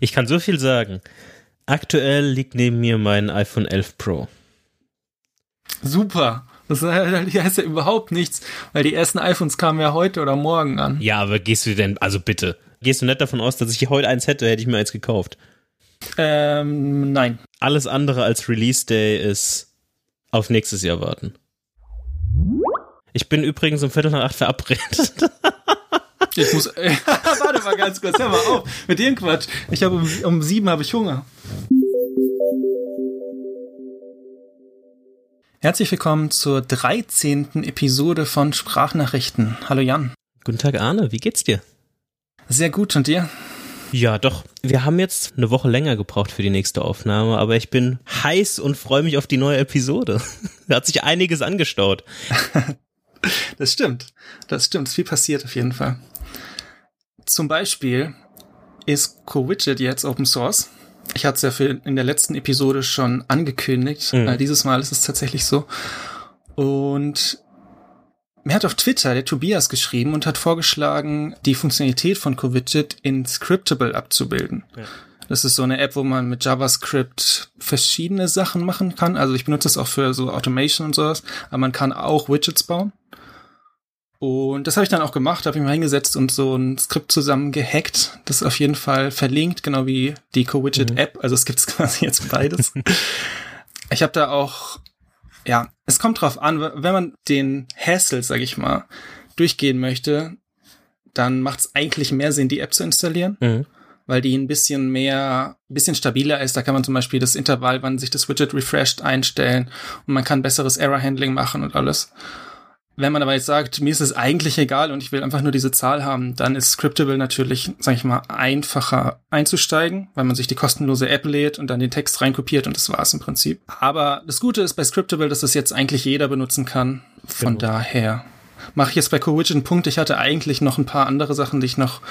Ich kann so viel sagen. Aktuell liegt neben mir mein iPhone 11 Pro. Super. Das heißt ja überhaupt nichts, weil die ersten iPhones kamen ja heute oder morgen an. Ja, aber gehst du denn, also bitte, gehst du nicht davon aus, dass ich heute eins hätte, hätte ich mir eins gekauft? Ähm, nein. Alles andere als Release Day ist auf nächstes Jahr warten. Ich bin übrigens um Viertel nach acht verabredet. Ich muss, äh, warte mal ganz kurz, hör mal auf mit dem Quatsch. Ich habe um, um sieben habe ich Hunger. Herzlich willkommen zur 13. Episode von Sprachnachrichten. Hallo Jan. Guten Tag Arne, wie geht's dir? Sehr gut und dir? Ja, doch. Wir haben jetzt eine Woche länger gebraucht für die nächste Aufnahme, aber ich bin heiß und freue mich auf die neue Episode. da hat sich einiges angestaut. das stimmt. Das stimmt. Viel passiert auf jeden Fall. Zum Beispiel ist CoWidget jetzt Open Source ich hatte es ja für in der letzten Episode schon angekündigt. Mhm. Äh, dieses Mal ist es tatsächlich so. Und mir hat auf Twitter der Tobias geschrieben und hat vorgeschlagen, die Funktionalität von CoWidget in Scriptable abzubilden. Ja. Das ist so eine App, wo man mit JavaScript verschiedene Sachen machen kann. Also ich benutze das auch für so Automation und sowas, aber man kann auch Widgets bauen. Und das habe ich dann auch gemacht, habe ich mal hingesetzt und so ein Skript zusammen gehackt. Das ist auf jeden Fall verlinkt, genau wie die Co-Widget-App. Mhm. Also es gibt quasi jetzt beides. ich habe da auch, ja, es kommt drauf an, wenn man den Hassel, sag ich mal, durchgehen möchte, dann macht es eigentlich mehr Sinn, die App zu installieren. Mhm weil die ein bisschen mehr, ein bisschen stabiler ist. Da kann man zum Beispiel das Intervall, wann sich das Widget refreshed, einstellen und man kann besseres Error-Handling machen und alles. Wenn man aber jetzt sagt, mir ist es eigentlich egal und ich will einfach nur diese Zahl haben, dann ist Scriptable natürlich, sag ich mal, einfacher einzusteigen, weil man sich die kostenlose App lädt und dann den Text reinkopiert und das war's im Prinzip. Aber das Gute ist bei Scriptable, dass das jetzt eigentlich jeder benutzen kann. Von genau. daher mache ich jetzt bei CoWidget einen Punkt. Ich hatte eigentlich noch ein paar andere Sachen, die ich noch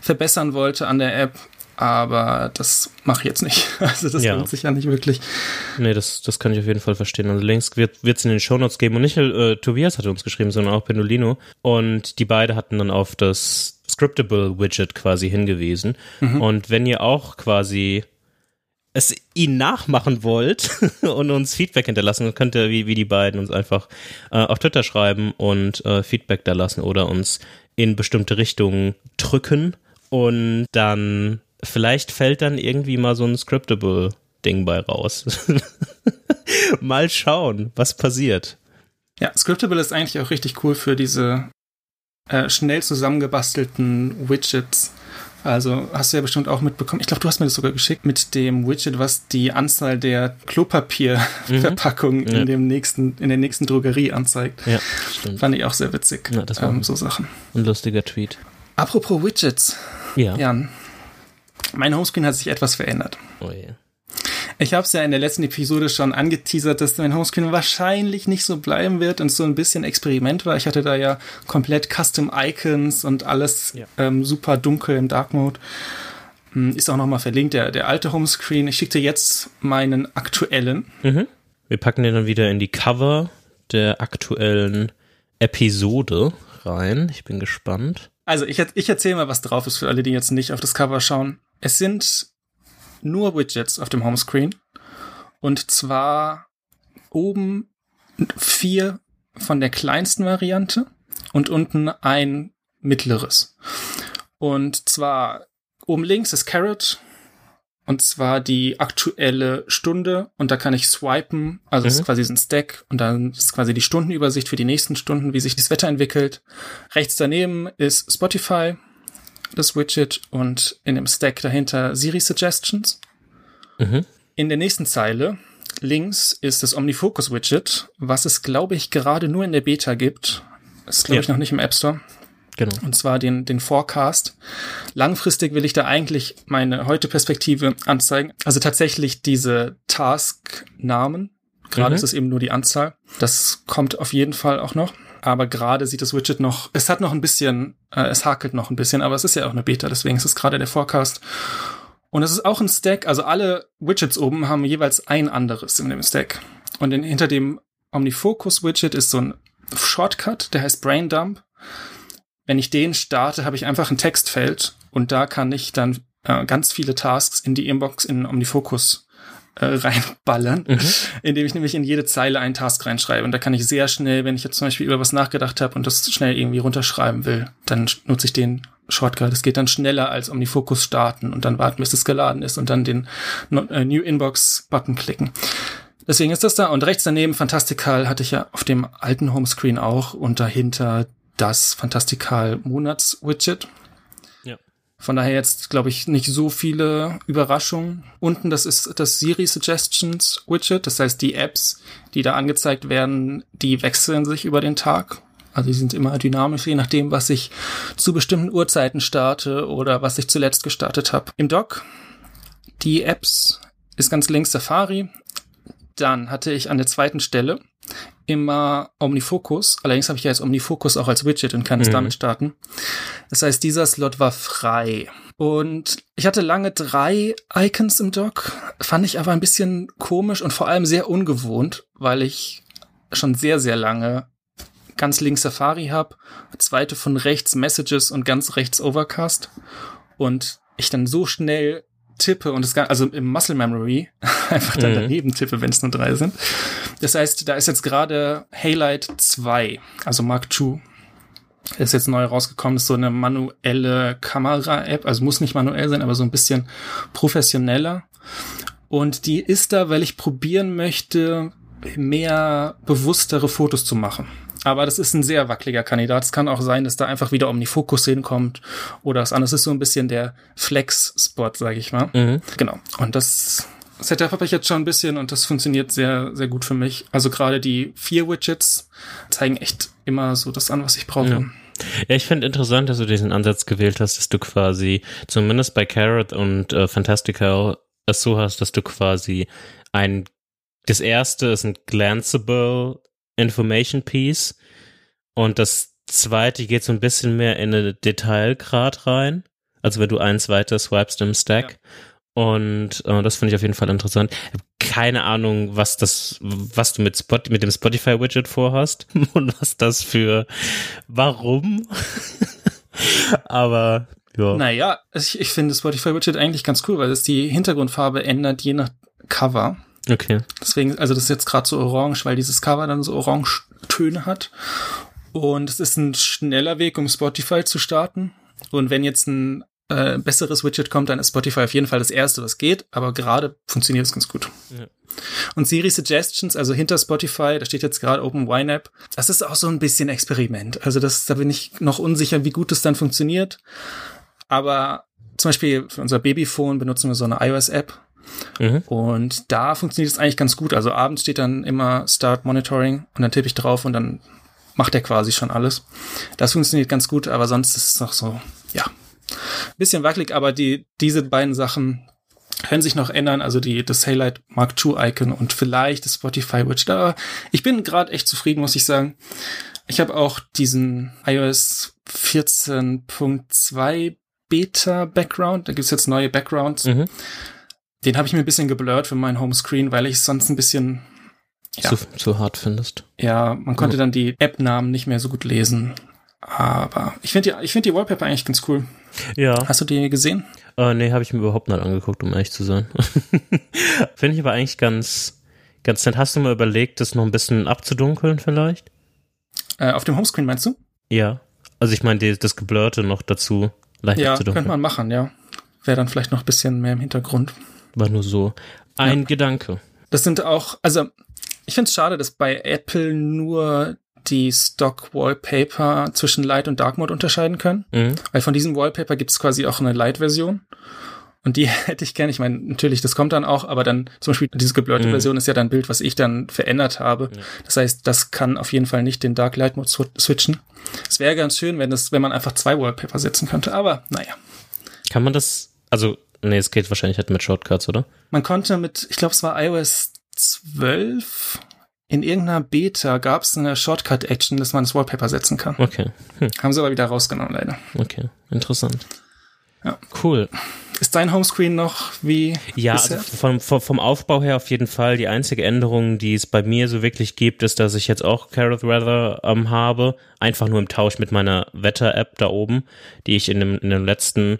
verbessern wollte an der App aber das mache ich jetzt nicht. Also das ja. lohnt sich ja nicht wirklich. Nee, das, das kann ich auf jeden Fall verstehen. Also links wird es in den Shownotes geben und nicht äh, Tobias hatte uns geschrieben, sondern auch Pendolino. Und die beide hatten dann auf das Scriptable-Widget quasi hingewiesen. Mhm. Und wenn ihr auch quasi es ihnen nachmachen wollt und uns Feedback hinterlassen, dann könnt ihr wie, wie die beiden uns einfach äh, auf Twitter schreiben und äh, Feedback da lassen oder uns in bestimmte Richtungen drücken und dann vielleicht fällt dann irgendwie mal so ein Scriptable Ding bei raus. mal schauen, was passiert. Ja, Scriptable ist eigentlich auch richtig cool für diese äh, schnell zusammengebastelten Widgets. Also hast du ja bestimmt auch mitbekommen. Ich glaube, du hast mir das sogar geschickt mit dem Widget, was die Anzahl der Klopapierverpackungen mhm. in dem nächsten, in der nächsten Drogerie anzeigt. Ja, stimmt. Fand ich auch sehr witzig. Ja, das war ähm, so Sachen. Ein lustiger Tweet. Apropos Widgets. Ja. Jan, mein Homescreen hat sich etwas verändert. Oh je. Ich habe es ja in der letzten Episode schon angeteasert, dass mein Homescreen wahrscheinlich nicht so bleiben wird und so ein bisschen Experiment war. Ich hatte da ja komplett Custom Icons und alles ja. ähm, super dunkel im Dark Mode. Hm, ist auch nochmal verlinkt, der, der alte Homescreen. Ich schicke dir jetzt meinen aktuellen. Mhm. Wir packen den dann wieder in die Cover der aktuellen Episode rein. Ich bin gespannt. Also ich, ich erzähle mal, was drauf ist für alle, die jetzt nicht auf das Cover schauen. Es sind nur Widgets auf dem Homescreen. Und zwar oben vier von der kleinsten Variante und unten ein mittleres. Und zwar oben links ist Carrot und zwar die aktuelle Stunde und da kann ich swipen, also mhm. ist quasi ein Stack und dann ist quasi die Stundenübersicht für die nächsten Stunden, wie sich das Wetter entwickelt. Rechts daneben ist Spotify das Widget und in dem Stack dahinter Siri Suggestions. Mhm. In der nächsten Zeile links ist das OmniFocus Widget, was es, glaube ich, gerade nur in der Beta gibt. ist, glaube ja. ich, noch nicht im App Store. Genau. Und zwar den, den Forecast. Langfristig will ich da eigentlich meine heute Perspektive anzeigen. Also tatsächlich diese Task-Namen. Gerade mhm. ist es eben nur die Anzahl. Das kommt auf jeden Fall auch noch aber gerade sieht das Widget noch, es hat noch ein bisschen, äh, es hakelt noch ein bisschen, aber es ist ja auch eine Beta, deswegen ist es gerade der Forecast. Und es ist auch ein Stack, also alle Widgets oben haben jeweils ein anderes in dem Stack. Und in, hinter dem OmniFocus-Widget ist so ein Shortcut, der heißt Braindump. Wenn ich den starte, habe ich einfach ein Textfeld und da kann ich dann äh, ganz viele Tasks in die Inbox in OmniFocus äh, reinballern, mhm. indem ich nämlich in jede Zeile einen Task reinschreibe. Und da kann ich sehr schnell, wenn ich jetzt zum Beispiel über was nachgedacht habe und das schnell irgendwie runterschreiben will, dann nutze ich den Shortcut. Es geht dann schneller als OmniFocus starten und dann warten, bis es geladen ist und dann den äh, New Inbox Button klicken. Deswegen ist das da. Und rechts daneben Fantastical hatte ich ja auf dem alten Homescreen auch und dahinter das Fantastical Monats Widget. Von daher jetzt, glaube ich, nicht so viele Überraschungen. Unten, das ist das Siri Suggestions Widget. Das heißt, die Apps, die da angezeigt werden, die wechseln sich über den Tag. Also die sind immer dynamisch, je nachdem, was ich zu bestimmten Uhrzeiten starte oder was ich zuletzt gestartet habe. Im Dock, die Apps ist ganz links Safari. Dann hatte ich an der zweiten Stelle immer Omnifocus. Allerdings habe ich ja jetzt Omnifocus auch als Widget und kann es mhm. damit starten. Das heißt, dieser Slot war frei. Und ich hatte lange drei Icons im Dock, fand ich aber ein bisschen komisch und vor allem sehr ungewohnt, weil ich schon sehr, sehr lange ganz links Safari habe, zweite von rechts Messages und ganz rechts Overcast. Und ich dann so schnell tippe und es gar, also im Muscle Memory einfach dann mhm. daneben tippe, wenn es nur drei sind. Das heißt, da ist jetzt gerade Haylight 2, also Mark II. Ist jetzt neu rausgekommen, ist so eine manuelle Kamera-App, also muss nicht manuell sein, aber so ein bisschen professioneller. Und die ist da, weil ich probieren möchte, mehr bewusstere Fotos zu machen. Aber das ist ein sehr wackeliger Kandidat. Es kann auch sein, dass da einfach wieder Omnifokus hinkommt oder was anderes. Das ist so ein bisschen der Flex-Spot, sage ich mal. Mhm. Genau. Und das Setup habe ich jetzt schon ein bisschen und das funktioniert sehr, sehr gut für mich. Also gerade die vier Widgets zeigen echt immer so das an, was ich brauche. Ja. Ja, ich finde interessant, dass du diesen Ansatz gewählt hast, dass du quasi zumindest bei Carrot und äh, Fantastical es so hast, dass du quasi ein das erste ist ein glanceable Information Piece und das zweite geht so ein bisschen mehr in eine Detailgrad rein. Also wenn du eins weiter swipest im Stack. Ja. Und äh, das finde ich auf jeden Fall interessant. Keine Ahnung, was das, was du mit, Spot, mit dem Spotify-Widget vorhast und was das für, warum. Aber ja. Naja, ich, ich finde Spotify-Widget eigentlich ganz cool, weil es die Hintergrundfarbe ändert je nach Cover. Okay. Deswegen, also das ist jetzt gerade so orange, weil dieses Cover dann so orange Töne hat. Und es ist ein schneller Weg, um Spotify zu starten. Und wenn jetzt ein äh, besseres Widget kommt, dann ist Spotify auf jeden Fall das erste, was geht. Aber gerade funktioniert es ganz gut. Ja. Und Siri Suggestions, also hinter Spotify, da steht jetzt gerade Open YNAB. Das ist auch so ein bisschen Experiment. Also das, da bin ich noch unsicher, wie gut es dann funktioniert. Aber zum Beispiel für unser Babyphone benutzen wir so eine iOS-App Mhm. Und da funktioniert es eigentlich ganz gut. Also abends steht dann immer Start Monitoring und dann tippe ich drauf und dann macht er quasi schon alles. Das funktioniert ganz gut, aber sonst ist es noch so, ja, bisschen wackelig, aber die, diese beiden Sachen können sich noch ändern, also die, das Haylight Mark II Icon und vielleicht das Spotify Watch. Da, ich bin gerade echt zufrieden, muss ich sagen. Ich habe auch diesen iOS 14.2 Beta Background. Da gibt's jetzt neue Backgrounds. Mhm. Den habe ich mir ein bisschen geblurrt für meinen Homescreen, weil ich es sonst ein bisschen ja, zu, zu hart findest. Ja, man konnte dann die App-Namen nicht mehr so gut lesen. Aber ich finde die, ich finde die Wallpaper eigentlich ganz cool. Ja. Hast du die gesehen? Äh, nee, habe ich mir überhaupt nicht angeguckt, um ehrlich zu sein. finde ich aber eigentlich ganz, ganz nett. Hast du mal überlegt, das noch ein bisschen abzudunkeln vielleicht? Äh, auf dem Homescreen meinst du? Ja. Also ich meine, das Geblurrte noch dazu leicht ja, abzudunkeln. Ja, könnte man machen, ja. Wäre dann vielleicht noch ein bisschen mehr im Hintergrund. War nur so ein ja. Gedanke. Das sind auch, also ich finde es schade, dass bei Apple nur die Stock Wallpaper zwischen Light und Dark Mode unterscheiden können. Mhm. Weil von diesem Wallpaper gibt es quasi auch eine Light-Version. Und die hätte ich gern. Ich meine, natürlich, das kommt dann auch, aber dann zum Beispiel diese geblurrte mhm. Version ist ja dann ein Bild, was ich dann verändert habe. Ja. Das heißt, das kann auf jeden Fall nicht den Dark Light Mode switchen. Es wäre ganz schön, wenn das, wenn man einfach zwei Wallpaper setzen könnte, aber naja. Kann man das, also Nee, es geht wahrscheinlich halt mit Shortcuts, oder? Man konnte mit, ich glaube, es war iOS 12, in irgendeiner Beta gab es eine Shortcut-Action, dass man das Wallpaper setzen kann. Okay. Hm. Haben sie aber wieder rausgenommen, leider. Okay, interessant. Ja. Cool. Ist dein Homescreen noch wie Ja, also vom, vom, Aufbau her auf jeden Fall. Die einzige Änderung, die es bei mir so wirklich gibt, ist, dass ich jetzt auch Carrot Weather ähm, habe. Einfach nur im Tausch mit meiner Wetter-App da oben, die ich in, dem, in, dem letzten,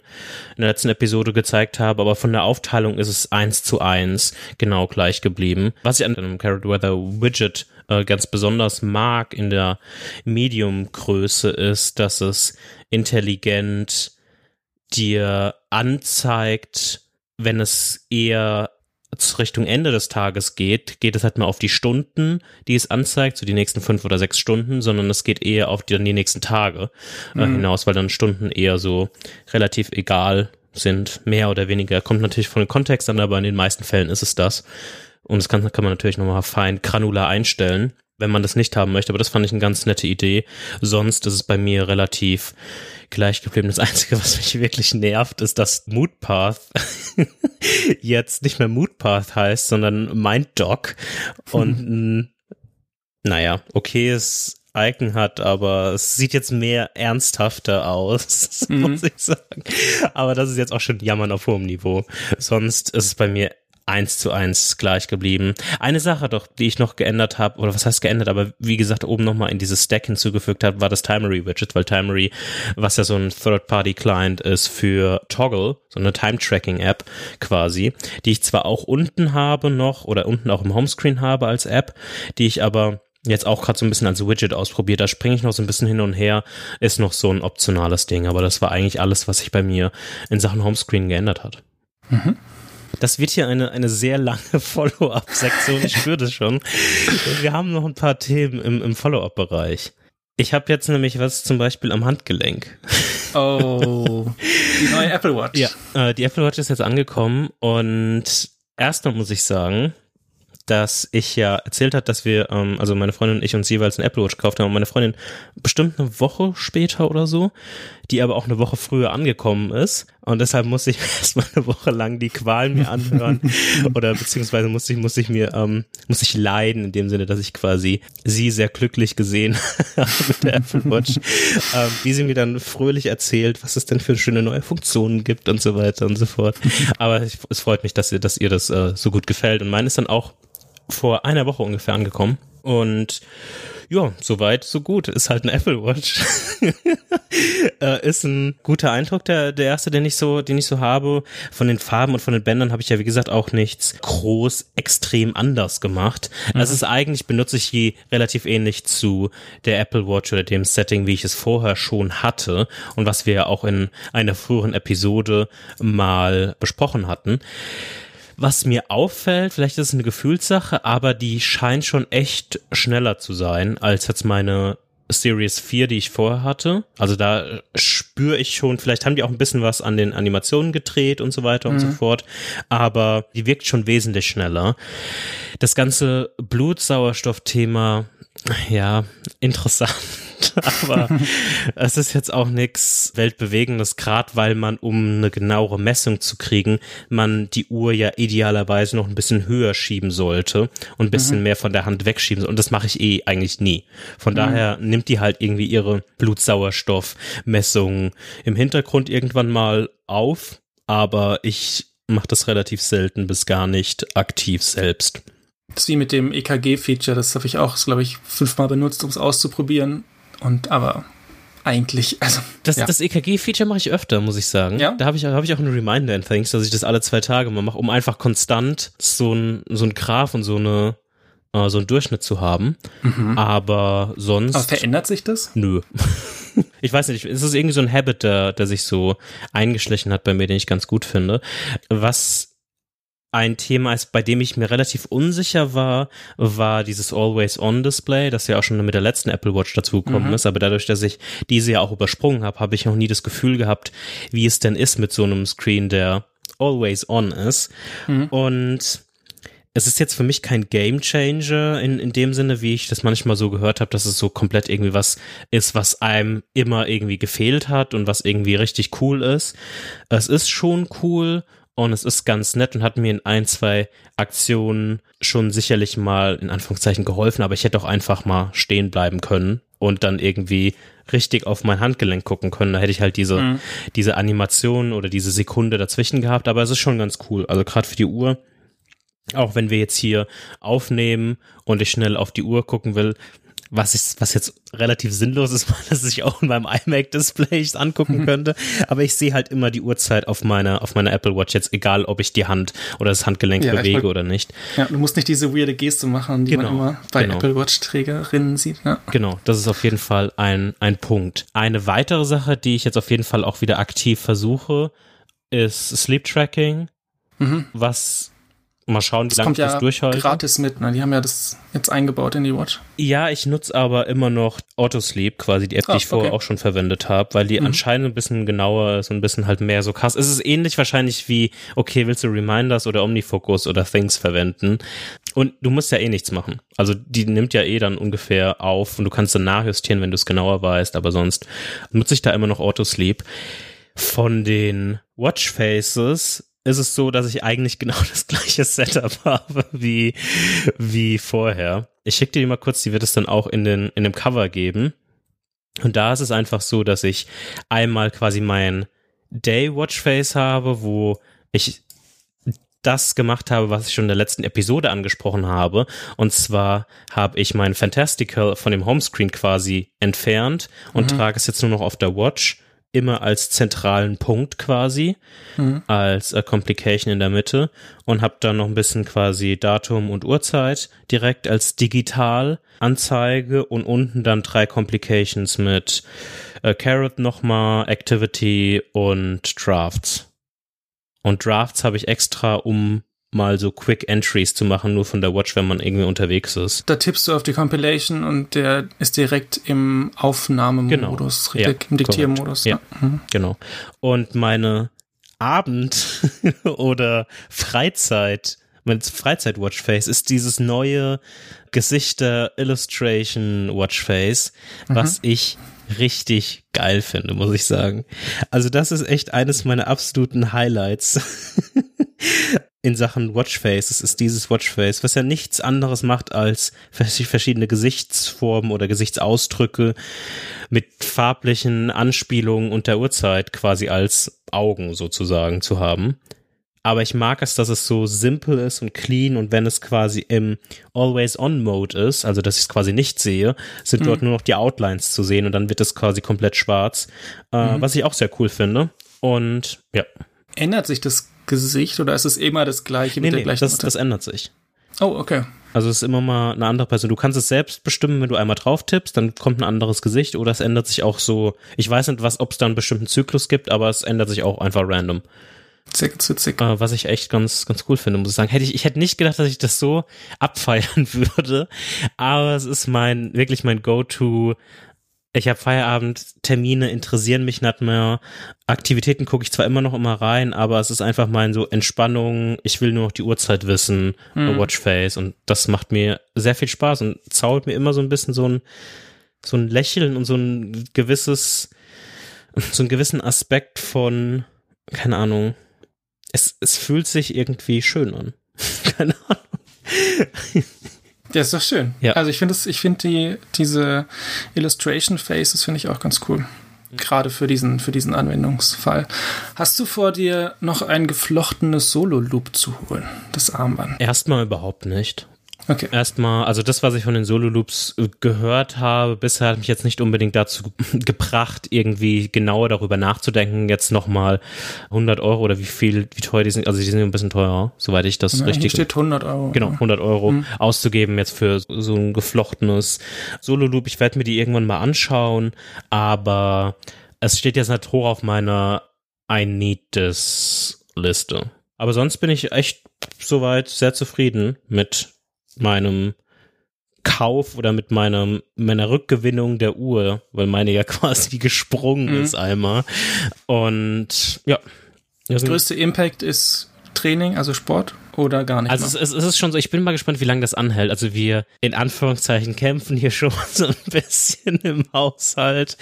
in der letzten Episode gezeigt habe. Aber von der Aufteilung ist es eins zu eins genau gleich geblieben. Was ich an dem Carrot Weather Widget äh, ganz besonders mag in der Medium-Größe ist, dass es intelligent dir anzeigt, wenn es eher Richtung Ende des Tages geht, geht es halt mal auf die Stunden, die es anzeigt, so die nächsten fünf oder sechs Stunden, sondern es geht eher auf die, die nächsten Tage äh, mhm. hinaus, weil dann Stunden eher so relativ egal sind, mehr oder weniger. Kommt natürlich von dem Kontext an, aber in den meisten Fällen ist es das. Und das kann, kann man natürlich nochmal fein granular einstellen wenn man das nicht haben möchte. Aber das fand ich eine ganz nette Idee. Sonst ist es bei mir relativ gleich geblieben. Das Einzige, was mich wirklich nervt, ist, dass Moodpath jetzt nicht mehr Moodpath heißt, sondern MindDoc. Und hm. naja, okayes Icon hat, aber es sieht jetzt mehr ernsthafter aus, mhm. muss ich sagen. Aber das ist jetzt auch schon Jammern auf hohem Niveau. Sonst ist es bei mir eins zu eins gleich geblieben. Eine Sache doch, die ich noch geändert habe, oder was heißt geändert, aber wie gesagt, oben nochmal in dieses Stack hinzugefügt habe, war das Timery-Widget, weil Timery, was ja so ein Third-Party-Client ist für Toggle, so eine Time-Tracking-App quasi, die ich zwar auch unten habe noch oder unten auch im Homescreen habe als App, die ich aber jetzt auch gerade so ein bisschen als Widget ausprobiert. Da springe ich noch so ein bisschen hin und her. Ist noch so ein optionales Ding, aber das war eigentlich alles, was sich bei mir in Sachen Homescreen geändert hat. Mhm. Das wird hier eine, eine sehr lange Follow-up-Sektion. Ich spüre das schon. Wir haben noch ein paar Themen im, im Follow-up-Bereich. Ich habe jetzt nämlich was zum Beispiel am Handgelenk. Oh, die neue Apple Watch. Ja, äh, die Apple Watch ist jetzt angekommen und erstmal muss ich sagen, dass ich ja erzählt hat, dass wir, ähm, also meine Freundin und ich uns jeweils eine Apple Watch gekauft haben und meine Freundin bestimmt eine Woche später oder so, die aber auch eine Woche früher angekommen ist und deshalb musste ich erstmal eine Woche lang die Qualen mir anhören oder beziehungsweise musste ich, musste ich mir, ähm, musste ich leiden in dem Sinne, dass ich quasi sie sehr glücklich gesehen habe mit der Apple Watch, ähm, wie sie mir dann fröhlich erzählt, was es denn für schöne neue Funktionen gibt und so weiter und so fort. Aber ich, es freut mich, dass ihr, dass ihr das äh, so gut gefällt und meine ist dann auch vor einer Woche ungefähr angekommen. Und ja, soweit, so gut. Ist halt ein Apple Watch. äh, ist ein guter Eindruck, der, der erste, den ich so, den ich so habe. Von den Farben und von den Bändern habe ich ja, wie gesagt, auch nichts groß extrem anders gemacht. Mhm. Also es ist eigentlich, benutze ich die relativ ähnlich zu der Apple Watch oder dem Setting, wie ich es vorher schon hatte und was wir ja auch in einer früheren Episode mal besprochen hatten. Was mir auffällt, vielleicht ist es eine Gefühlssache, aber die scheint schon echt schneller zu sein als jetzt meine Series 4, die ich vorher hatte. Also da spüre ich schon, vielleicht haben die auch ein bisschen was an den Animationen gedreht und so weiter mhm. und so mhm. fort, aber die wirkt schon wesentlich schneller. Das ganze Blutsauerstoffthema, ja, interessant. aber es ist jetzt auch nichts Weltbewegendes, gerade weil man, um eine genauere Messung zu kriegen, man die Uhr ja idealerweise noch ein bisschen höher schieben sollte und ein bisschen mhm. mehr von der Hand wegschieben. Und das mache ich eh eigentlich nie. Von mhm. daher nimmt die halt irgendwie ihre Blutsauerstoffmessung im Hintergrund irgendwann mal auf, aber ich mache das relativ selten bis gar nicht aktiv selbst. Das ist wie mit dem EKG-Feature, das habe ich auch, glaube ich, fünfmal benutzt, um es auszuprobieren. Und aber eigentlich, also. Das, ja. das EKG-Feature mache ich öfter, muss ich sagen. Ja? Da habe ich, hab ich auch einen Reminder in Things, dass ich das alle zwei Tage mal mache, um einfach konstant so ein, so ein Graph und so eine, äh, so einen Durchschnitt zu haben. Mhm. Aber sonst. Aber verändert sich das? Nö. ich weiß nicht, es ist irgendwie so ein Habit, der, der sich so eingeschlichen hat bei mir, den ich ganz gut finde. Was ein Thema ist, bei dem ich mir relativ unsicher war, war dieses Always-On-Display, das ja auch schon mit der letzten Apple Watch dazugekommen mhm. ist. Aber dadurch, dass ich diese ja auch übersprungen habe, habe ich noch nie das Gefühl gehabt, wie es denn ist mit so einem Screen, der Always-On ist. Mhm. Und es ist jetzt für mich kein Game Changer in, in dem Sinne, wie ich das manchmal so gehört habe, dass es so komplett irgendwie was ist, was einem immer irgendwie gefehlt hat und was irgendwie richtig cool ist. Es ist schon cool und es ist ganz nett und hat mir in ein, zwei Aktionen schon sicherlich mal in Anführungszeichen geholfen, aber ich hätte auch einfach mal stehen bleiben können und dann irgendwie richtig auf mein Handgelenk gucken können. Da hätte ich halt diese, mhm. diese Animation oder diese Sekunde dazwischen gehabt, aber es ist schon ganz cool. Also gerade für die Uhr, auch wenn wir jetzt hier aufnehmen und ich schnell auf die Uhr gucken will, was ist, was jetzt relativ sinnlos ist, weil das sich auch in meinem iMac-Display angucken könnte. Aber ich sehe halt immer die Uhrzeit auf meiner, auf meiner Apple Watch jetzt, egal ob ich die Hand oder das Handgelenk ja, bewege oder nicht. Ja, du musst nicht diese weirde Geste machen, die genau, man immer bei genau. Apple Watch-Trägerinnen sieht. Ja. Genau, das ist auf jeden Fall ein, ein Punkt. Eine weitere Sache, die ich jetzt auf jeden Fall auch wieder aktiv versuche, ist Sleep Tracking, mhm. was Mal schauen, wie lange ich ja das durchhalte. gratis mit, ne? Die haben ja das jetzt eingebaut in die Watch. Ja, ich nutze aber immer noch Autosleep, quasi die App, ah, die ich vorher auch schon verwendet habe, weil die mhm. anscheinend ein bisschen genauer ist und ein bisschen halt mehr so krass. Es ist ähnlich wahrscheinlich wie, okay, willst du Reminders oder Omnifocus oder Things verwenden? Und du musst ja eh nichts machen. Also die nimmt ja eh dann ungefähr auf und du kannst dann nachjustieren, wenn du es genauer weißt, aber sonst nutze ich da immer noch Autosleep. Von den Watchfaces ist es so, dass ich eigentlich genau das gleiche Setup habe wie, wie vorher. Ich schicke dir die mal kurz, die wird es dann auch in, den, in dem Cover geben. Und da ist es einfach so, dass ich einmal quasi mein Day Watchface habe, wo ich das gemacht habe, was ich schon in der letzten Episode angesprochen habe. Und zwar habe ich mein Fantastical von dem Homescreen quasi entfernt und mhm. trage es jetzt nur noch auf der Watch immer als zentralen Punkt quasi, mhm. als äh, Complication in der Mitte und habe dann noch ein bisschen quasi Datum und Uhrzeit direkt als digital Anzeige und unten dann drei Complications mit äh, Carrot nochmal, Activity und Drafts. Und Drafts habe ich extra, um mal so Quick Entries zu machen, nur von der Watch, wenn man irgendwie unterwegs ist. Da tippst du auf die Compilation und der ist direkt im Aufnahmemodus, genau. richtig, ja, im Diktiermodus. Ja, ja. Mhm. genau. Und meine Abend- oder Freizeit, mein Freizeit-Watchface ist dieses neue Gesichter-Illustration-Watchface, mhm. was ich richtig geil finde, muss ich sagen. Also das ist echt eines meiner absoluten Highlights in Sachen Watchface. ist dieses Watchface, was ja nichts anderes macht, als verschiedene Gesichtsformen oder Gesichtsausdrücke mit farblichen Anspielungen und der Uhrzeit quasi als Augen sozusagen zu haben. Aber ich mag es, dass es so simpel ist und clean und wenn es quasi im Always-On-Mode ist, also dass ich es quasi nicht sehe, sind mhm. dort nur noch die Outlines zu sehen und dann wird es quasi komplett schwarz, äh, mhm. was ich auch sehr cool finde. Und ja. Ändert sich das Gesicht oder ist es immer das gleiche nee, mit nee, der gleichen das, das ändert sich. Oh, okay. Also es ist immer mal eine andere Person. Du kannst es selbst bestimmen, wenn du einmal drauf tippst, dann kommt ein anderes Gesicht oder es ändert sich auch so. Ich weiß nicht, was, ob es da einen bestimmten Zyklus gibt, aber es ändert sich auch einfach random. Sehr witzig. Äh, was ich echt ganz, ganz cool finde, muss ich sagen. Hätte ich, ich hätte nicht gedacht, dass ich das so abfeiern würde, aber es ist mein, wirklich mein Go-To ich habe Feierabend, Termine interessieren mich nicht mehr. Aktivitäten gucke ich zwar immer noch immer rein, aber es ist einfach mein so Entspannung. Ich will nur noch die Uhrzeit wissen, mhm. Watchface und das macht mir sehr viel Spaß und zaubert mir immer so ein bisschen so ein so ein Lächeln und so ein gewisses so einen gewissen Aspekt von keine Ahnung. Es es fühlt sich irgendwie schön an. keine Ahnung. Ja, ist doch schön. Ja. Also ich finde es, ich finde die, diese Illustration Faces finde ich auch ganz cool. Gerade für diesen, für diesen Anwendungsfall. Hast du vor dir noch ein geflochtenes Solo-Loop zu holen, das Armband? Erstmal überhaupt nicht. Okay. Erstmal, also das, was ich von den Solo-Loops äh, gehört habe, bisher hat mich jetzt nicht unbedingt dazu gebracht, irgendwie genauer darüber nachzudenken, jetzt nochmal 100 Euro oder wie viel, wie teuer die sind, also die sind ein bisschen teurer, soweit ich das ja, richtig... Hier steht 100 Euro. Genau, 100 Euro mhm. auszugeben jetzt für so ein geflochtenes Solo-Loop. Ich werde mir die irgendwann mal anschauen, aber es steht jetzt nicht hoch auf meiner I need this Liste. Aber sonst bin ich echt soweit sehr zufrieden mit meinem Kauf oder mit meinem, meiner Rückgewinnung der Uhr, weil meine ja quasi gesprungen mhm. ist einmal. Und ja. Das größte Impact ist Training, also Sport oder gar nicht? Also es, es, ist schon so, ich bin mal gespannt, wie lange das anhält. Also wir in Anführungszeichen kämpfen hier schon so ein bisschen im Haushalt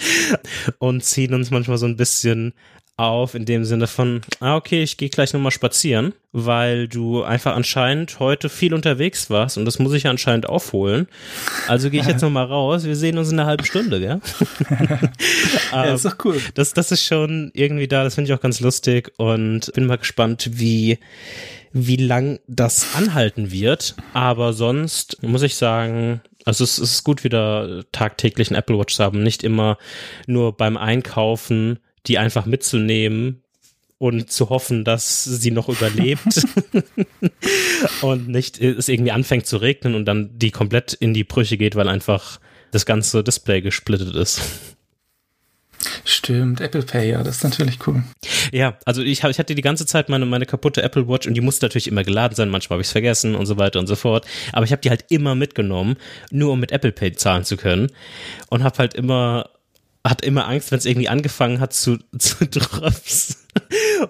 und ziehen uns manchmal so ein bisschen auf in dem Sinne von, ah, okay, ich gehe gleich nochmal spazieren, weil du einfach anscheinend heute viel unterwegs warst und das muss ich ja anscheinend aufholen. Also gehe ich jetzt nochmal raus. Wir sehen uns in einer halben Stunde, gell? ja, ist doch cool. Das, das ist schon irgendwie da, das finde ich auch ganz lustig und bin mal gespannt, wie, wie lang das anhalten wird. Aber sonst muss ich sagen, also es ist gut, wieder tagtäglich einen Apple Watch zu haben, nicht immer nur beim Einkaufen die einfach mitzunehmen und zu hoffen, dass sie noch überlebt und nicht es irgendwie anfängt zu regnen und dann die komplett in die Brüche geht, weil einfach das ganze Display gesplittet ist. Stimmt, Apple Pay, ja, das ist natürlich cool. Ja, also ich, hab, ich hatte die ganze Zeit meine, meine kaputte Apple Watch und die musste natürlich immer geladen sein, manchmal habe ich es vergessen und so weiter und so fort. Aber ich habe die halt immer mitgenommen, nur um mit Apple Pay zahlen zu können und habe halt immer hat immer Angst, wenn es irgendwie angefangen hat zu, zu tröpfen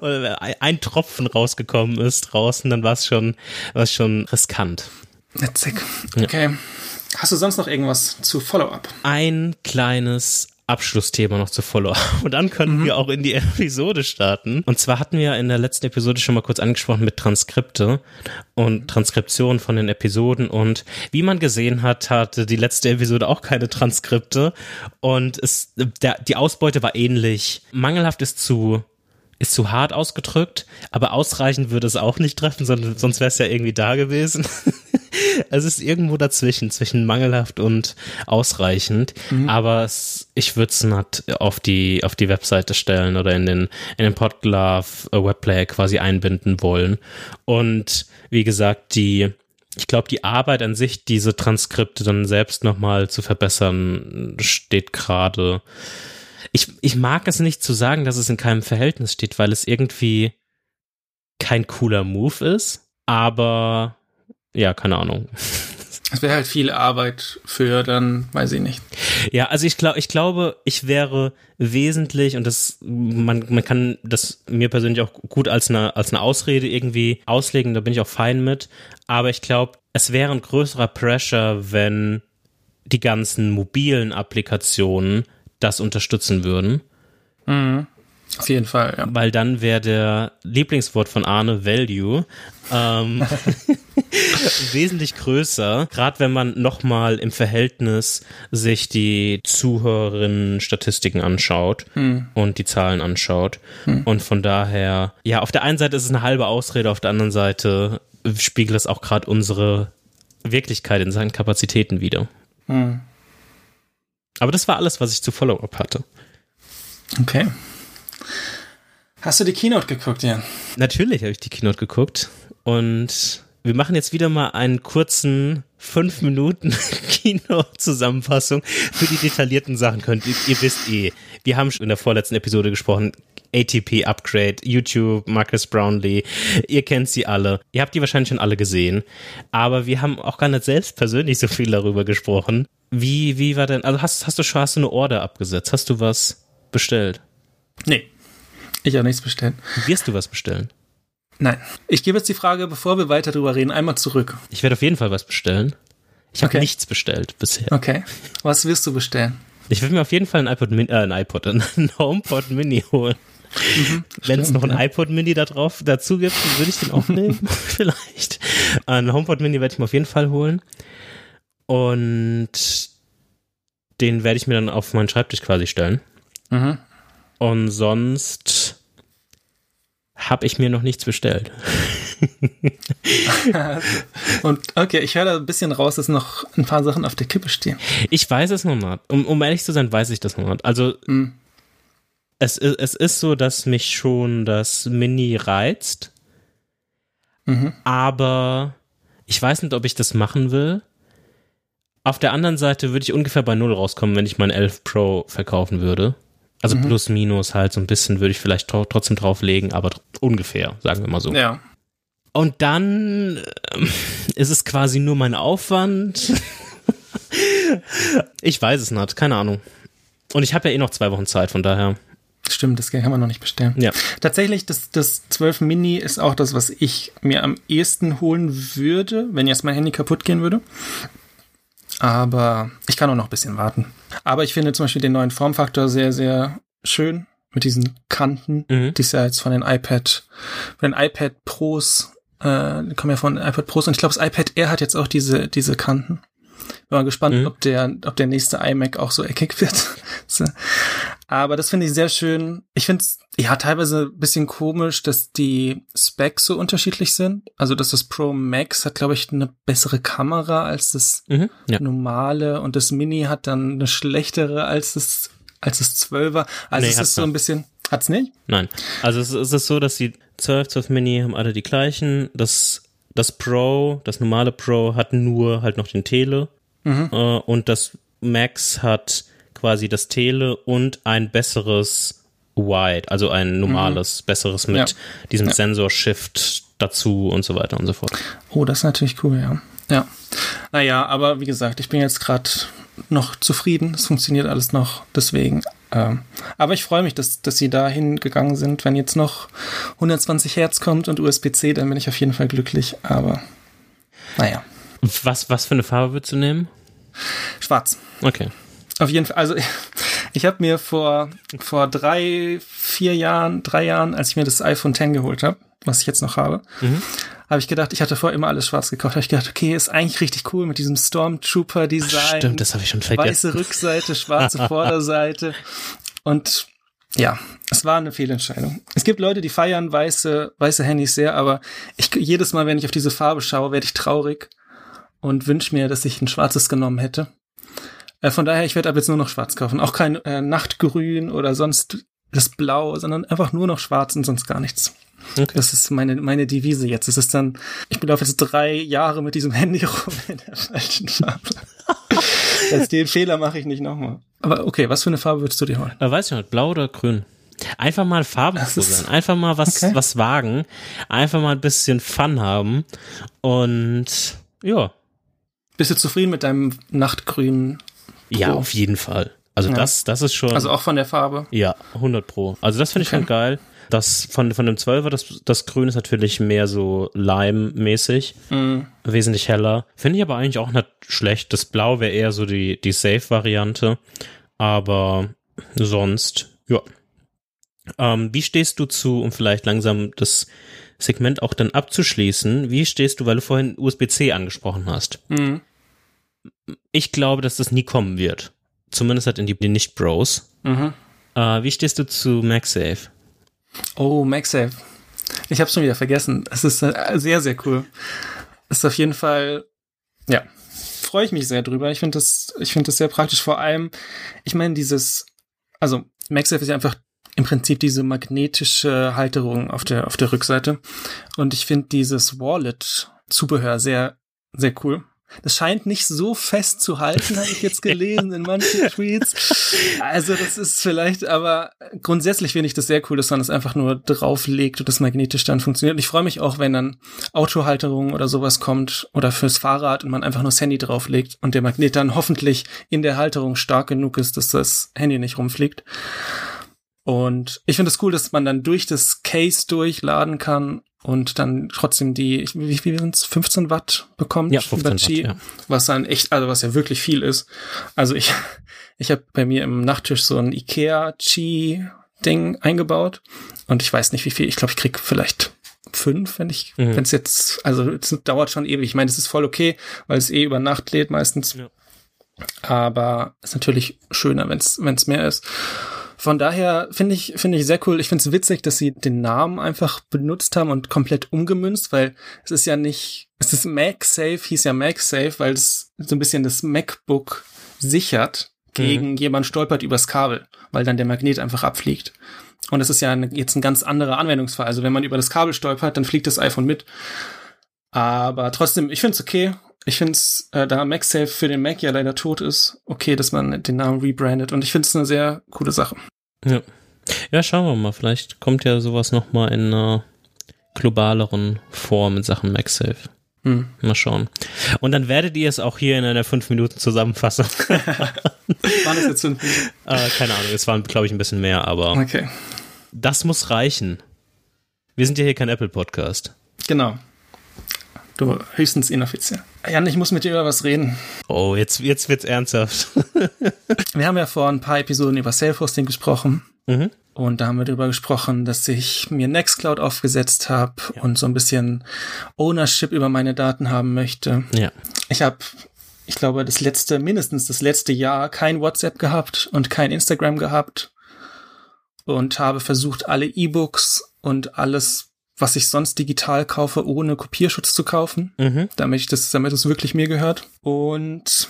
oder ein Tropfen rausgekommen ist draußen, dann war es schon, war's schon riskant. Witzig. Okay. Ja. Hast du sonst noch irgendwas zu Follow-up? Ein kleines Abschlussthema noch zu Follow. Und dann können mhm. wir auch in die Episode starten. Und zwar hatten wir in der letzten Episode schon mal kurz angesprochen mit Transkripte und Transkription von den Episoden. Und wie man gesehen hat, hatte die letzte Episode auch keine Transkripte. Und es, der, die Ausbeute war ähnlich. Mangelhaft ist zu ist zu hart ausgedrückt, aber ausreichend würde es auch nicht treffen, sondern sonst wäre es ja irgendwie da gewesen. es ist irgendwo dazwischen, zwischen mangelhaft und ausreichend, mhm. aber es, ich würde es nicht auf die, auf die Webseite stellen oder in den, in den Podglove äh, Webplayer quasi einbinden wollen. Und wie gesagt, die, ich glaube, die Arbeit an sich, diese Transkripte dann selbst nochmal zu verbessern, steht gerade ich, ich mag es nicht zu sagen, dass es in keinem Verhältnis steht, weil es irgendwie kein cooler Move ist, aber ja, keine Ahnung. Es wäre halt viel Arbeit für dann, weiß ich nicht. Ja, also ich glaube, ich glaube, ich wäre wesentlich und das, man, man kann das mir persönlich auch gut als eine, als eine Ausrede irgendwie auslegen, da bin ich auch fein mit. Aber ich glaube, es wäre ein größerer Pressure, wenn die ganzen mobilen Applikationen das unterstützen würden. Mhm. Auf jeden Fall, ja. Weil dann wäre der Lieblingswort von Arne Value ähm, wesentlich größer, gerade wenn man nochmal im Verhältnis sich die Zuhörerinnen-Statistiken anschaut hm. und die Zahlen anschaut. Hm. Und von daher, ja, auf der einen Seite ist es eine halbe Ausrede, auf der anderen Seite spiegelt es auch gerade unsere Wirklichkeit in seinen Kapazitäten wieder. Hm. Aber das war alles, was ich zu Follow-up hatte. Okay. Hast du die Keynote geguckt, Jan? Natürlich habe ich die Keynote geguckt. Und wir machen jetzt wieder mal einen kurzen 5 Minuten Kino-Zusammenfassung für die detaillierten Sachen. Könnt ihr, ihr wisst eh, wir haben schon in der vorletzten Episode gesprochen. ATP Upgrade, YouTube, Marcus Brownlee, ihr kennt sie alle. Ihr habt die wahrscheinlich schon alle gesehen. Aber wir haben auch gar nicht selbst persönlich so viel darüber gesprochen. Wie, wie war denn, also hast, hast du schon, hast du eine Order abgesetzt? Hast du was bestellt? Nee. Ich habe nichts bestellt. Wirst du was bestellen? Nein. Ich gebe jetzt die Frage, bevor wir weiter drüber reden, einmal zurück. Ich werde auf jeden Fall was bestellen. Ich habe okay. nichts bestellt bisher. Okay. Was wirst du bestellen? Ich will mir auf jeden Fall ein iPod Mini, äh, ein iPod, ein HomePod Mini holen. Mhm, Wenn es noch ein ja. iPod Mini da drauf dazu gibt, würde ich den auch nehmen. Vielleicht. Ein HomePod Mini werde ich mir auf jeden Fall holen. Und den werde ich mir dann auf meinen Schreibtisch quasi stellen. Mhm. Und sonst habe ich mir noch nichts bestellt. und okay, ich höre da ein bisschen raus, dass noch ein paar Sachen auf der Kippe stehen. Ich weiß es noch nicht. Um, um ehrlich zu sein, weiß ich das noch nicht. Also mhm. es, es ist so, dass mich schon das Mini reizt. Mhm. Aber ich weiß nicht, ob ich das machen will. Auf der anderen Seite würde ich ungefähr bei Null rauskommen, wenn ich mein 11 Pro verkaufen würde. Also mhm. plus minus halt so ein bisschen würde ich vielleicht trotzdem drauflegen, aber ungefähr, sagen wir mal so. Ja. Und dann äh, ist es quasi nur mein Aufwand. ich weiß es nicht, keine Ahnung. Und ich habe ja eh noch zwei Wochen Zeit, von daher. Stimmt, das kann man noch nicht bestellen. Ja. Tatsächlich, das, das 12 Mini ist auch das, was ich mir am ehesten holen würde, wenn jetzt mein Handy kaputt gehen würde. Aber ich kann auch noch ein bisschen warten. Aber ich finde zum Beispiel den neuen Formfaktor sehr, sehr schön. mit diesen Kanten, Mhm. die ist ja jetzt von den iPad, von den iPad Pros, äh, die kommen ja von iPad Pros und ich glaube, das iPad Air hat jetzt auch diese, diese Kanten. Bin mal gespannt, Mhm. ob der, ob der nächste iMac auch so eckig wird. So. Aber das finde ich sehr schön. Ich finde es ja teilweise ein bisschen komisch, dass die Specs so unterschiedlich sind. Also, dass das Pro Max hat, glaube ich, eine bessere Kamera als das Mhm. Ja. normale und das Mini hat dann eine schlechtere als das, als das 12er. Also, Nee, es ist so ein bisschen, hat's nicht? Nein. Also es, es ist so, dass die 12, 12 Mini haben alle die gleichen. Das, das Pro, das normale Pro hat nur halt noch den Tele. Mhm. Äh, und das Max hat quasi das Tele und ein besseres Wide, also ein normales, besseres mit Mhm. Ja. diesem Ja. Sensor-Shift dazu und so weiter und so fort. Oh, das ist natürlich cool, ja. Ja. Naja, aber wie gesagt, ich bin jetzt gerade noch zufrieden. Es funktioniert alles noch, deswegen. Ähm, aber ich freue mich, dass, dass sie da hingegangen sind. Wenn jetzt noch 120 Hertz kommt und USB-C, dann bin ich auf jeden Fall glücklich. Aber naja, Was, was für eine Farbe würdest du nehmen? Schwarz. Okay. Auf jeden Fall. Also ich habe mir vor, vor drei, vier Jahren, drei Jahren, als ich mir das iPhone X geholt habe, was ich jetzt noch habe, Mhm. habe ich gedacht, ich hatte vorher immer alles schwarz gekauft. Habe ich gedacht, okay, ist eigentlich richtig cool mit diesem Stormtrooper-Design. Stimmt, das habe ich schon vergessen. weiße Rückseite, schwarze Vorderseite. Und ja, es war eine Fehlentscheidung. Es gibt Leute, die feiern weiße, weiße Handys sehr, aber ich, jedes Mal, wenn ich auf diese Farbe schaue, werde ich traurig und wünsche mir, dass ich ein schwarzes genommen hätte. Äh, von daher, ich werde ab jetzt nur noch schwarz kaufen. Auch kein äh, Nachtgrün oder sonst das Blau, sondern einfach nur noch schwarz und sonst gar nichts. Okay. Das ist meine, meine Devise jetzt. Es ist dann, ich laufe jetzt drei Jahre mit diesem Handy rum in der falschen Farbe. das, den Fehler mache ich nicht nochmal. Aber okay, was für eine Farbe würdest du dir holen? Äh, weiß ich nicht, blau oder grün? Einfach mal ist- sein, einfach mal was, Okay. was wagen, einfach mal ein bisschen Fun haben und ja, Bist du zufrieden mit deinem Nachtgrün? ja, auf jeden Fall. Also Ja. das, das ist schon, Also auch von der Farbe? ja, 100 pro. Also das finde ich Okay. schon geil. Das von, von dem 12er, das, das Grün ist natürlich mehr so Lime-mäßig, Mhm. wesentlich heller. Finde ich aber eigentlich auch nicht schlecht. Das Blau wäre eher so die, die Safe-Variante, aber sonst, ja. Ähm, wie stehst du zu, um vielleicht langsam das Segment auch dann abzuschließen, wie stehst du, weil du vorhin USB-C angesprochen hast? Mhm. Ich glaube, dass das nie kommen wird. Zumindest halt in die, die Nicht-Bros. Mhm. Äh, wie stehst du zu MagSafe? Oh, MagSafe. Ich habe schon wieder vergessen. Es ist äh, sehr, sehr cool. Ist auf jeden Fall, ja, freue ich mich sehr drüber. Ich finde das, ich finde das sehr praktisch. Vor allem, ich meine, dieses, also MagSafe ist ja einfach im Prinzip diese magnetische Halterung auf der, auf der Rückseite. Und ich finde dieses Wallet-Zubehör sehr, sehr cool. Das scheint nicht so fest zu halten, habe ich jetzt gelesen in manchen Tweets. Also das ist vielleicht, aber grundsätzlich finde ich das sehr cool, dass man das einfach nur drauflegt und das magnetisch dann funktioniert. Und ich freue mich auch, wenn dann Autohalterung oder sowas kommt oder fürs Fahrrad und man einfach nur das Handy drauflegt und der Magnet dann hoffentlich in der Halterung stark genug ist, dass das Handy nicht rumfliegt. Und ich finde es cool, dass man dann durch das Case durchladen kann und dann trotzdem die, wie viel sind's, 15 Watt bekommt Ja, 15 über Watt, Qi, ja. was dann echt, also was ja wirklich viel ist. Also ich, ich habe bei mir im Nachttisch so ein Ikea Qi Ding eingebaut und ich weiß nicht wie viel, ich glaube, ich krieg vielleicht fünf, wenn ich, Mhm. wenn es jetzt, also es dauert schon ewig. Ich meine, das ist voll okay, weil es eh über Nacht lädt meistens. Ja. Aber ist natürlich schöner, wenn es wenn es mehr ist. Von daher finde ich finde ich sehr cool. Ich finde es witzig, dass sie den Namen einfach benutzt haben und komplett umgemünzt, weil es ist ja nicht, es ist MagSafe, hieß ja MagSafe, weil es so ein bisschen das MacBook sichert gegen jemand stolpert übers Kabel, weil dann der Magnet einfach abfliegt. Und das ist ja eine, jetzt ein ganz anderer Anwendungsfall. Also wenn man über das Kabel stolpert, dann fliegt das iPhone mit. Aber trotzdem, ich finde es okay. Ich finde es, äh, da MagSafe für den Mac ja leider tot ist, okay, dass man den Namen rebrandet. Und ich finde es eine sehr coole Sache. Ja. ja, schauen wir mal. Vielleicht kommt ja sowas nochmal in einer globaleren Form in Sachen MagSafe. Hm. Mal schauen. Und dann werdet ihr es auch hier in einer 5-Minuten-Zusammenfassung. Waren das jetzt fünf Minuten? äh, keine Ahnung, es waren, glaube ich, ein bisschen mehr, aber Okay, das muss reichen. Wir sind ja hier kein Apple-Podcast. genau. Du, höchstens inoffiziell. Jan, ich muss mit dir über was reden. Oh, jetzt, jetzt wird's ernsthaft. Wir haben ja vor ein paar Episoden über Self-Hosting gesprochen. mhm. Und da haben wir darüber gesprochen, dass ich mir Nextcloud aufgesetzt habe ja. und so ein bisschen Ownership über meine Daten haben möchte. Ja. Ich habe, ich glaube, das letzte, mindestens das letzte Jahr kein WhatsApp gehabt und kein Instagram gehabt und habe versucht, alle E-Books und alles, was ich sonst digital kaufe, ohne Kopierschutz zu kaufen, mhm. damit ich das, damit es wirklich mir gehört. Und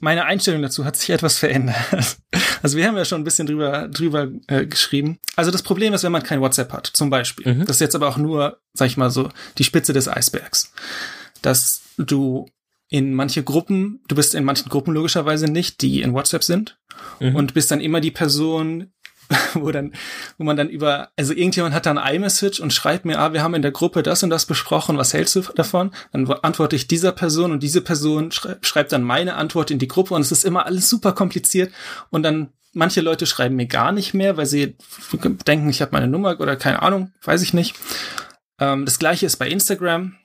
meine Einstellung dazu hat sich etwas verändert. Also wir haben ja schon ein bisschen drüber, drüber äh, geschrieben. Also das Problem ist, wenn man kein WhatsApp hat, zum Beispiel. Mhm. Das ist jetzt aber auch nur, sag ich mal so, die Spitze des Eisbergs. Dass du in manche Gruppen, du bist in manchen Gruppen logischerweise nicht, die in WhatsApp sind. Mhm. Und bist dann immer die Person, wo dann, wo man dann über, also irgendjemand hat dann iMessage und schreibt mir, ah, wir haben in der Gruppe das und das besprochen, was hältst du davon? Dann antworte ich dieser Person und diese Person schreibt, schreibt dann meine Antwort in die Gruppe und es ist immer alles super kompliziert und dann manche Leute schreiben mir gar nicht mehr, weil sie denken, ich habe meine Nummer oder keine Ahnung, weiß ich nicht. Ähm, das gleiche ist bei Instagram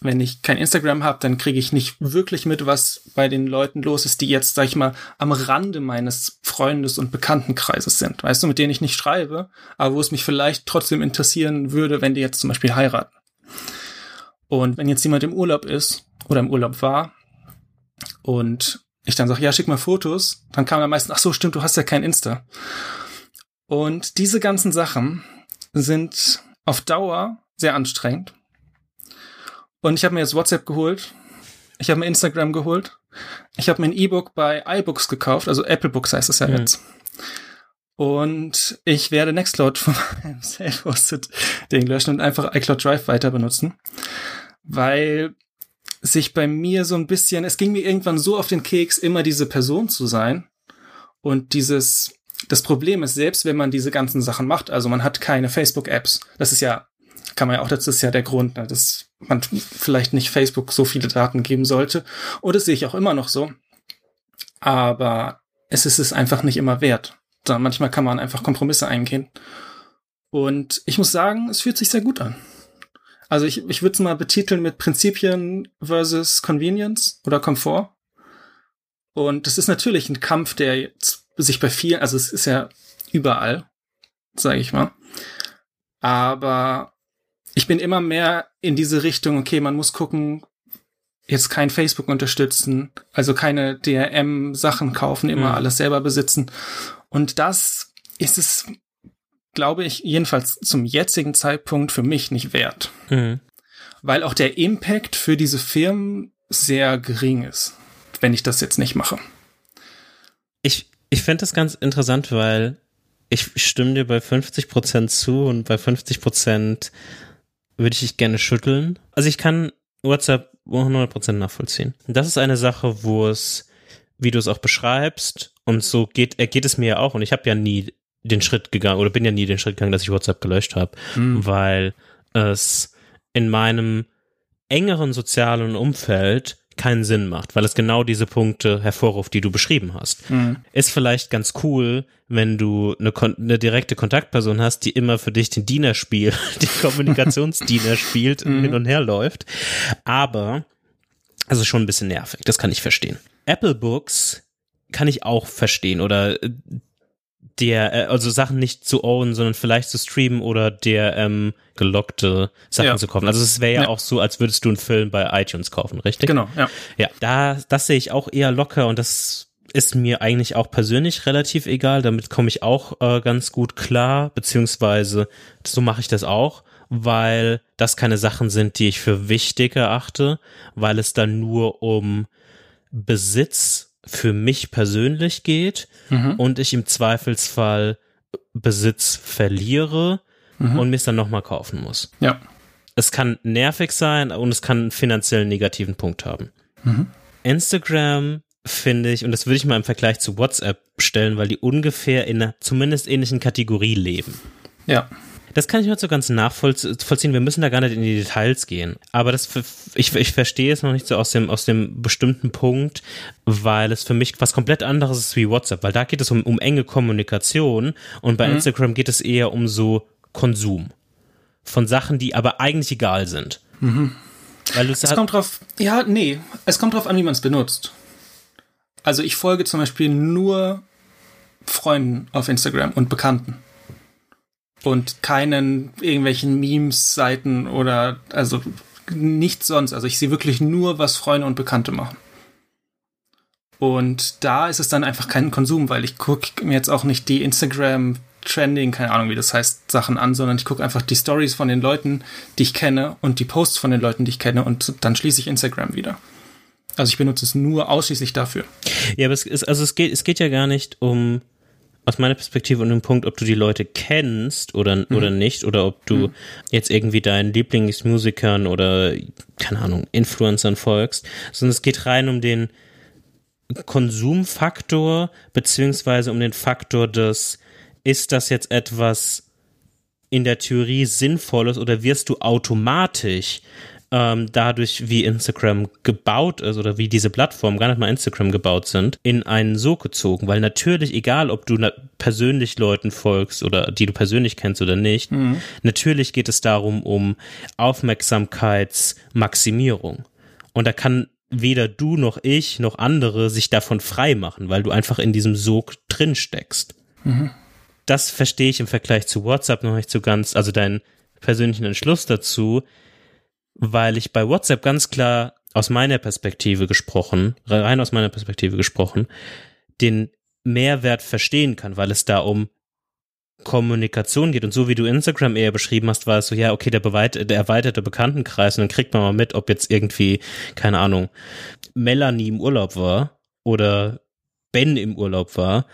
wenn ich kein Instagram habe, dann kriege ich nicht wirklich mit, was bei den Leuten los ist, die jetzt, sag ich mal, am Rande meines Freundes- und Bekanntenkreises sind. Weißt du, mit denen ich nicht schreibe, aber wo es mich vielleicht trotzdem interessieren würde, wenn die jetzt zum Beispiel heiraten. Und wenn jetzt jemand im Urlaub ist oder im Urlaub war und ich dann sage, ja, schick mal Fotos, dann kam er meistens, ach so, stimmt, du hast ja kein Insta. Und diese ganzen Sachen sind auf Dauer sehr anstrengend und ich habe mir jetzt WhatsApp geholt. Ich habe mir Instagram geholt. Ich habe mir ein E-Book bei iBooks gekauft, also Apple Books heißt es ja mhm. jetzt. Und ich werde Nextcloud von meinem Self-Hosted-Ding löschen und einfach iCloud Drive weiter benutzen. Weil sich bei mir so ein bisschen, es ging mir irgendwann so auf den Keks, immer diese Person zu sein. Und dieses, das Problem ist, selbst wenn man diese ganzen Sachen macht, also man hat keine Facebook-Apps, das ist ja kann man ja auch, das ist ja der Grund, ne, dass man vielleicht nicht Facebook so viele Daten geben sollte. Und das sehe ich auch immer noch so. Aber es ist es einfach nicht immer wert. Sondern manchmal kann man einfach Kompromisse eingehen. Und ich muss sagen, es fühlt sich sehr gut an. Also ich, ich würde es mal betiteln mit Prinzipien versus Convenience oder Komfort. Und das ist natürlich ein Kampf, der jetzt sich bei vielen, also es ist ja überall, sage ich mal. Aber ich bin immer mehr in diese Richtung, okay, man muss gucken, jetzt kein Facebook unterstützen, also keine DRM-Sachen kaufen, immer mhm. alles selber besitzen. Und das ist es, glaube ich, jedenfalls zum jetzigen Zeitpunkt für mich nicht wert. Mhm. Weil auch der Impact für diese Firmen sehr gering ist, wenn ich das jetzt nicht mache. Ich, ich fände das ganz interessant, weil ich stimme dir bei 50 Prozent zu und bei 50 Prozent würde ich dich gerne schütteln. Also ich kann WhatsApp 100% nachvollziehen. Das ist eine Sache, wo es, wie du es auch beschreibst, und so geht, geht es mir ja auch, und ich habe ja nie den Schritt gegangen, oder bin ja nie den Schritt gegangen, dass ich WhatsApp gelöscht habe, mhm. weil es in meinem engeren sozialen Umfeld keinen Sinn macht, weil es genau diese Punkte hervorruft, die du beschrieben hast. Mhm. Ist vielleicht ganz cool, wenn du eine, eine, direkte Kontaktperson hast, die immer für dich den Diener spielt, den Kommunikationsdiener spielt, mhm. hin und her läuft. Aber, also schon ein bisschen nervig, das kann ich verstehen. Apple Books kann ich auch verstehen oder der, äh, also Sachen nicht zu own, sondern vielleicht zu streamen oder der ähm, gelockte Sachen ja. zu kaufen. Also es wäre ja, ja, auch so, als würdest du einen Film bei iTunes kaufen, richtig? Genau, ja. Ja, da, das sehe ich auch eher locker und das ist mir eigentlich auch persönlich relativ egal. Damit komme ich auch äh, ganz gut klar, beziehungsweise so mache ich das auch, weil das keine Sachen sind, die ich für wichtig erachte, weil es dann nur um Besitz für mich persönlich geht mhm. und ich im Zweifelsfall Besitz verliere mhm. und mir es dann nochmal kaufen muss. Ja. Es kann nervig sein und es kann einen finanziellen negativen Punkt haben. Mhm. Instagram finde ich, und das würde ich mal im Vergleich zu WhatsApp stellen, weil die ungefähr in einer zumindest ähnlichen Kategorie leben. Ja. Das kann ich mir so ganz nachvollziehen. Wir müssen da gar nicht in die Details gehen. Aber das, ich, ich verstehe es noch nicht so aus dem, aus dem bestimmten Punkt, weil es für mich was komplett anderes ist wie WhatsApp, weil da geht es um, um enge Kommunikation und bei mhm. Instagram geht es eher um so Konsum von Sachen, die aber eigentlich egal sind. Mhm. Weil es kommt drauf, ja, nee, es kommt drauf an, wie man es benutzt. Also ich folge zum Beispiel nur Freunden auf Instagram und Bekannten. Und keinen irgendwelchen Memes-Seiten oder also nichts sonst. Also ich sehe wirklich nur, was Freunde und Bekannte machen. Und da ist es dann einfach kein Konsum, weil ich gucke mir jetzt auch nicht die Instagram Trending, keine Ahnung, wie das heißt, Sachen an, sondern ich gucke einfach die Stories von den Leuten, die ich kenne und die Posts von den Leuten, die ich kenne und dann schließe ich Instagram wieder. Also ich benutze es nur ausschließlich dafür. Ja, aber es ist, also es geht, es geht ja gar nicht um, aus meiner Perspektive um den Punkt, ob du die Leute kennst oder, mhm. oder nicht, oder ob du mhm. jetzt irgendwie deinen Lieblingsmusikern oder, keine Ahnung, Influencern folgst, sondern es geht rein um den Konsumfaktor, beziehungsweise um den Faktor des, ist das jetzt etwas in der Theorie Sinnvolles oder wirst du automatisch ähm, dadurch, wie Instagram gebaut ist oder wie diese Plattformen, gar nicht mal Instagram gebaut sind, in einen Sog gezogen. Weil natürlich, egal ob du persönlich Leuten folgst oder die du persönlich kennst oder nicht, mhm. natürlich geht es darum, um Aufmerksamkeitsmaximierung. Und da kann weder du noch ich noch andere sich davon frei machen, weil du einfach in diesem Sog drin steckst. Mhm das verstehe ich im Vergleich zu WhatsApp noch nicht so ganz, also deinen persönlichen Entschluss dazu, weil ich bei WhatsApp ganz klar aus meiner Perspektive gesprochen, rein aus meiner Perspektive gesprochen, den Mehrwert verstehen kann, weil es da um Kommunikation geht. Und so wie du Instagram eher beschrieben hast, war es so, ja, okay, der, der erweiterte Bekanntenkreis und dann kriegt man mal mit, ob jetzt irgendwie, keine Ahnung, Melanie im Urlaub war oder Ben im Urlaub war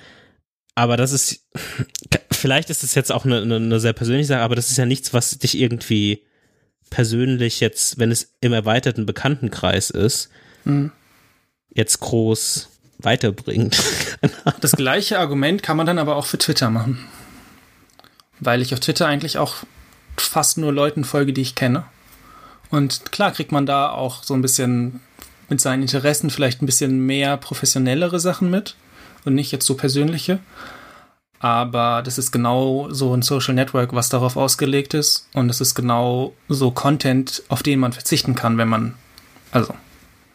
aber das ist, vielleicht ist es jetzt auch eine, eine, sehr persönliche Sache, aber das ist ja nichts, was dich irgendwie persönlich jetzt, wenn es im erweiterten Bekanntenkreis ist, mhm. jetzt groß weiterbringt. das gleiche Argument kann man dann aber auch für Twitter machen. Weil ich auf Twitter eigentlich auch fast nur Leuten folge, die ich kenne. Und klar kriegt man da auch so ein bisschen mit seinen Interessen vielleicht ein bisschen mehr professionellere Sachen mit und nicht jetzt so persönliche. Aber das ist genau so ein Social Network, was darauf ausgelegt ist. Und es ist genau so Content, auf den man verzichten kann, wenn man, also,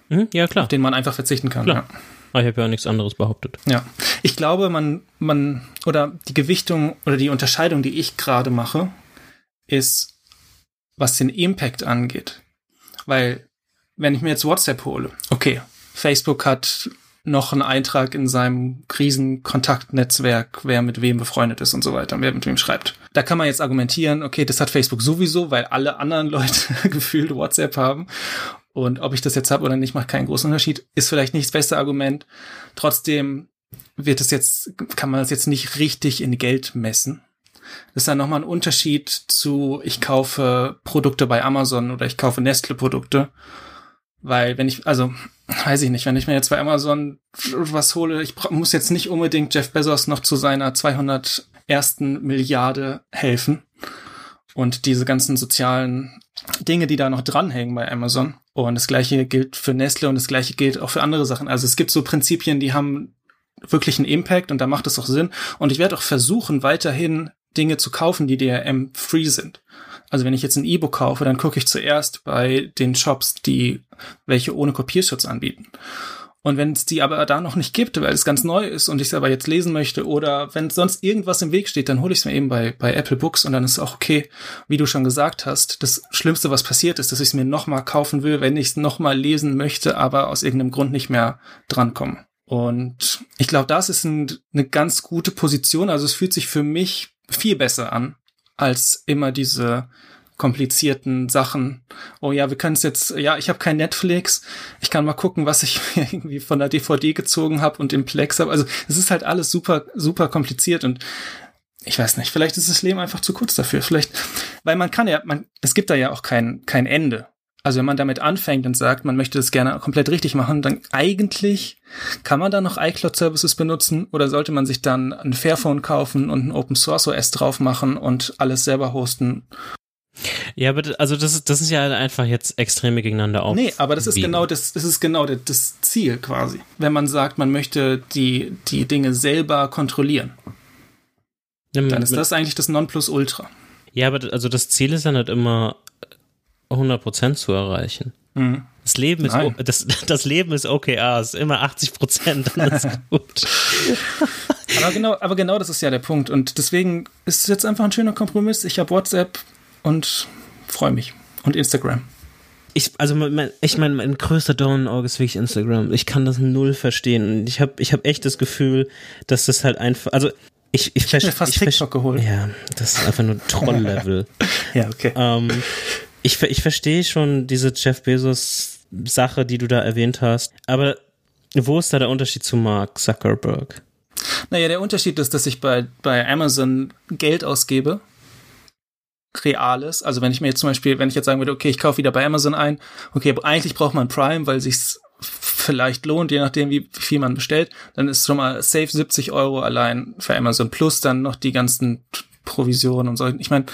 mhm, ja, klar. auf den man einfach verzichten kann. Klar. Ja. Ich habe ja nichts anderes behauptet. Ja. Ich glaube, man, man, oder die Gewichtung oder die Unterscheidung, die ich gerade mache, ist, was den Impact angeht. Weil, wenn ich mir jetzt WhatsApp hole, okay, Facebook hat noch einen Eintrag in seinem Krisenkontaktnetzwerk, wer mit wem befreundet ist und so weiter, wer mit wem schreibt. Da kann man jetzt argumentieren, okay, das hat Facebook sowieso, weil alle anderen Leute gefühlt WhatsApp haben. Und ob ich das jetzt habe oder nicht, macht keinen großen Unterschied. Ist vielleicht nicht das beste Argument. Trotzdem wird es jetzt, kann man das jetzt nicht richtig in Geld messen. Das ist dann nochmal ein Unterschied zu, ich kaufe Produkte bei Amazon oder ich kaufe Nestle-Produkte. Weil wenn ich, also weiß ich nicht, wenn ich mir jetzt bei Amazon was hole, ich muss jetzt nicht unbedingt Jeff Bezos noch zu seiner 201. Milliarde helfen. Und diese ganzen sozialen Dinge, die da noch dranhängen bei Amazon. Und das gleiche gilt für Nestle und das gleiche gilt auch für andere Sachen. Also es gibt so Prinzipien, die haben wirklich einen Impact und da macht es auch Sinn. Und ich werde auch versuchen, weiterhin Dinge zu kaufen, die DRM-free sind. Also wenn ich jetzt ein E-Book kaufe, dann gucke ich zuerst bei den Shops, die welche ohne Kopierschutz anbieten. Und wenn es die aber da noch nicht gibt, weil es ganz neu ist und ich es aber jetzt lesen möchte oder wenn sonst irgendwas im Weg steht, dann hole ich es mir eben bei, bei Apple Books und dann ist es auch okay, wie du schon gesagt hast. Das Schlimmste, was passiert ist, dass ich es mir nochmal kaufen will, wenn ich es nochmal lesen möchte, aber aus irgendeinem Grund nicht mehr drankomme. Und ich glaube, das ist ein, eine ganz gute Position. Also es fühlt sich für mich viel besser an, als immer diese komplizierten Sachen. Oh ja, wir können es jetzt, ja, ich habe kein Netflix, ich kann mal gucken, was ich irgendwie von der DVD gezogen habe und im Plex habe. Also es ist halt alles super, super kompliziert und ich weiß nicht, vielleicht ist das Leben einfach zu kurz dafür. Vielleicht, weil man kann ja, man, es gibt da ja auch kein, kein Ende. Also wenn man damit anfängt und sagt, man möchte das gerne komplett richtig machen, dann eigentlich kann man da noch iCloud-Services benutzen oder sollte man sich dann ein Fairphone kaufen und ein Open Source OS drauf machen und alles selber hosten? Ja, aber also das ist, das ist ja einfach jetzt Extreme gegeneinander auf. Nee, aber das ist genau das, das ist genau das, das Ziel quasi. Wenn man sagt, man möchte die, die Dinge selber kontrollieren. Ja, dann ist das eigentlich das Nonplusultra. Ja, aber also das Ziel ist ja nicht immer 100% zu erreichen. Mhm. Das Leben ist das, das Leben ist OKR, ist immer 80 Prozent, dann ist gut. Aber genau, aber genau das ist ja der Punkt. Und deswegen ist es jetzt einfach ein schöner Kompromiss. Ich habe WhatsApp und freue mich. Und Instagram. Ich, also mein, ich meine, mein größter Dorn Auge ist wirklich Instagram. Ich kann das null verstehen. Und ich habe ich hab echt das Gefühl, dass das halt einfach, also ich, ich, ich mir fast ich TikTok geholt. Ja, das ist einfach nur Troll-Level. ja, okay. Ähm, ich, ich verstehe schon diese Jeff Bezos Sache, die du da erwähnt hast, aber wo ist da der Unterschied zu Mark Zuckerberg? Naja, der Unterschied ist, dass ich bei, bei Amazon Geld ausgebe. Reales. Also wenn ich mir jetzt zum Beispiel, wenn ich jetzt sagen würde, okay, ich kaufe wieder bei Amazon ein, okay, eigentlich braucht man Prime, weil sich's vielleicht lohnt, je nachdem, wie viel man bestellt, dann ist schon mal safe 70 Euro allein für Amazon plus dann noch die ganzen Provisionen und so. Ich meine,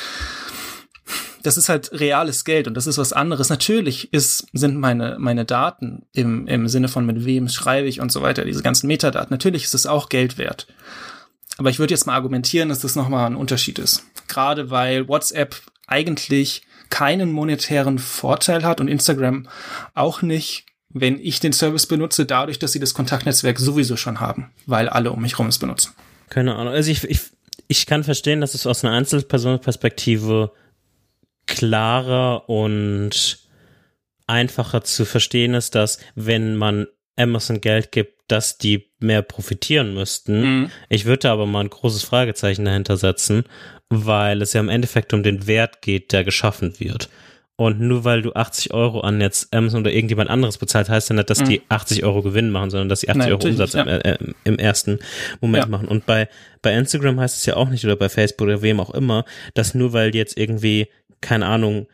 das ist halt reales Geld und das ist was anderes. Natürlich ist, sind meine, meine Daten im, im Sinne von mit wem schreibe ich und so weiter, diese ganzen Metadaten, natürlich ist es auch Geld wert. Aber ich würde jetzt mal argumentieren, dass das nochmal ein Unterschied ist. Gerade weil WhatsApp eigentlich keinen monetären Vorteil hat und Instagram auch nicht, wenn ich den Service benutze, dadurch, dass sie das Kontaktnetzwerk sowieso schon haben, weil alle um mich herum es benutzen. Keine Ahnung. Also ich, ich, ich kann verstehen, dass es aus einer Einzelpersonenperspektive klarer und einfacher zu verstehen ist, dass wenn man Amazon Geld gibt, dass die mehr profitieren müssten. Mhm. Ich würde aber mal ein großes Fragezeichen dahinter setzen, weil es ja im Endeffekt um den Wert geht, der geschaffen wird. Und nur weil du 80 Euro an jetzt Amazon oder irgendjemand anderes bezahlt, heißt ja nicht, dass mhm. die 80 Euro Gewinn machen, sondern dass die 80 Nein, Euro Umsatz ja. im, äh, im, ersten Moment ja. machen. Und bei, bei Instagram heißt es ja auch nicht oder bei Facebook oder wem auch immer, dass nur weil jetzt irgendwie, keine Ahnung,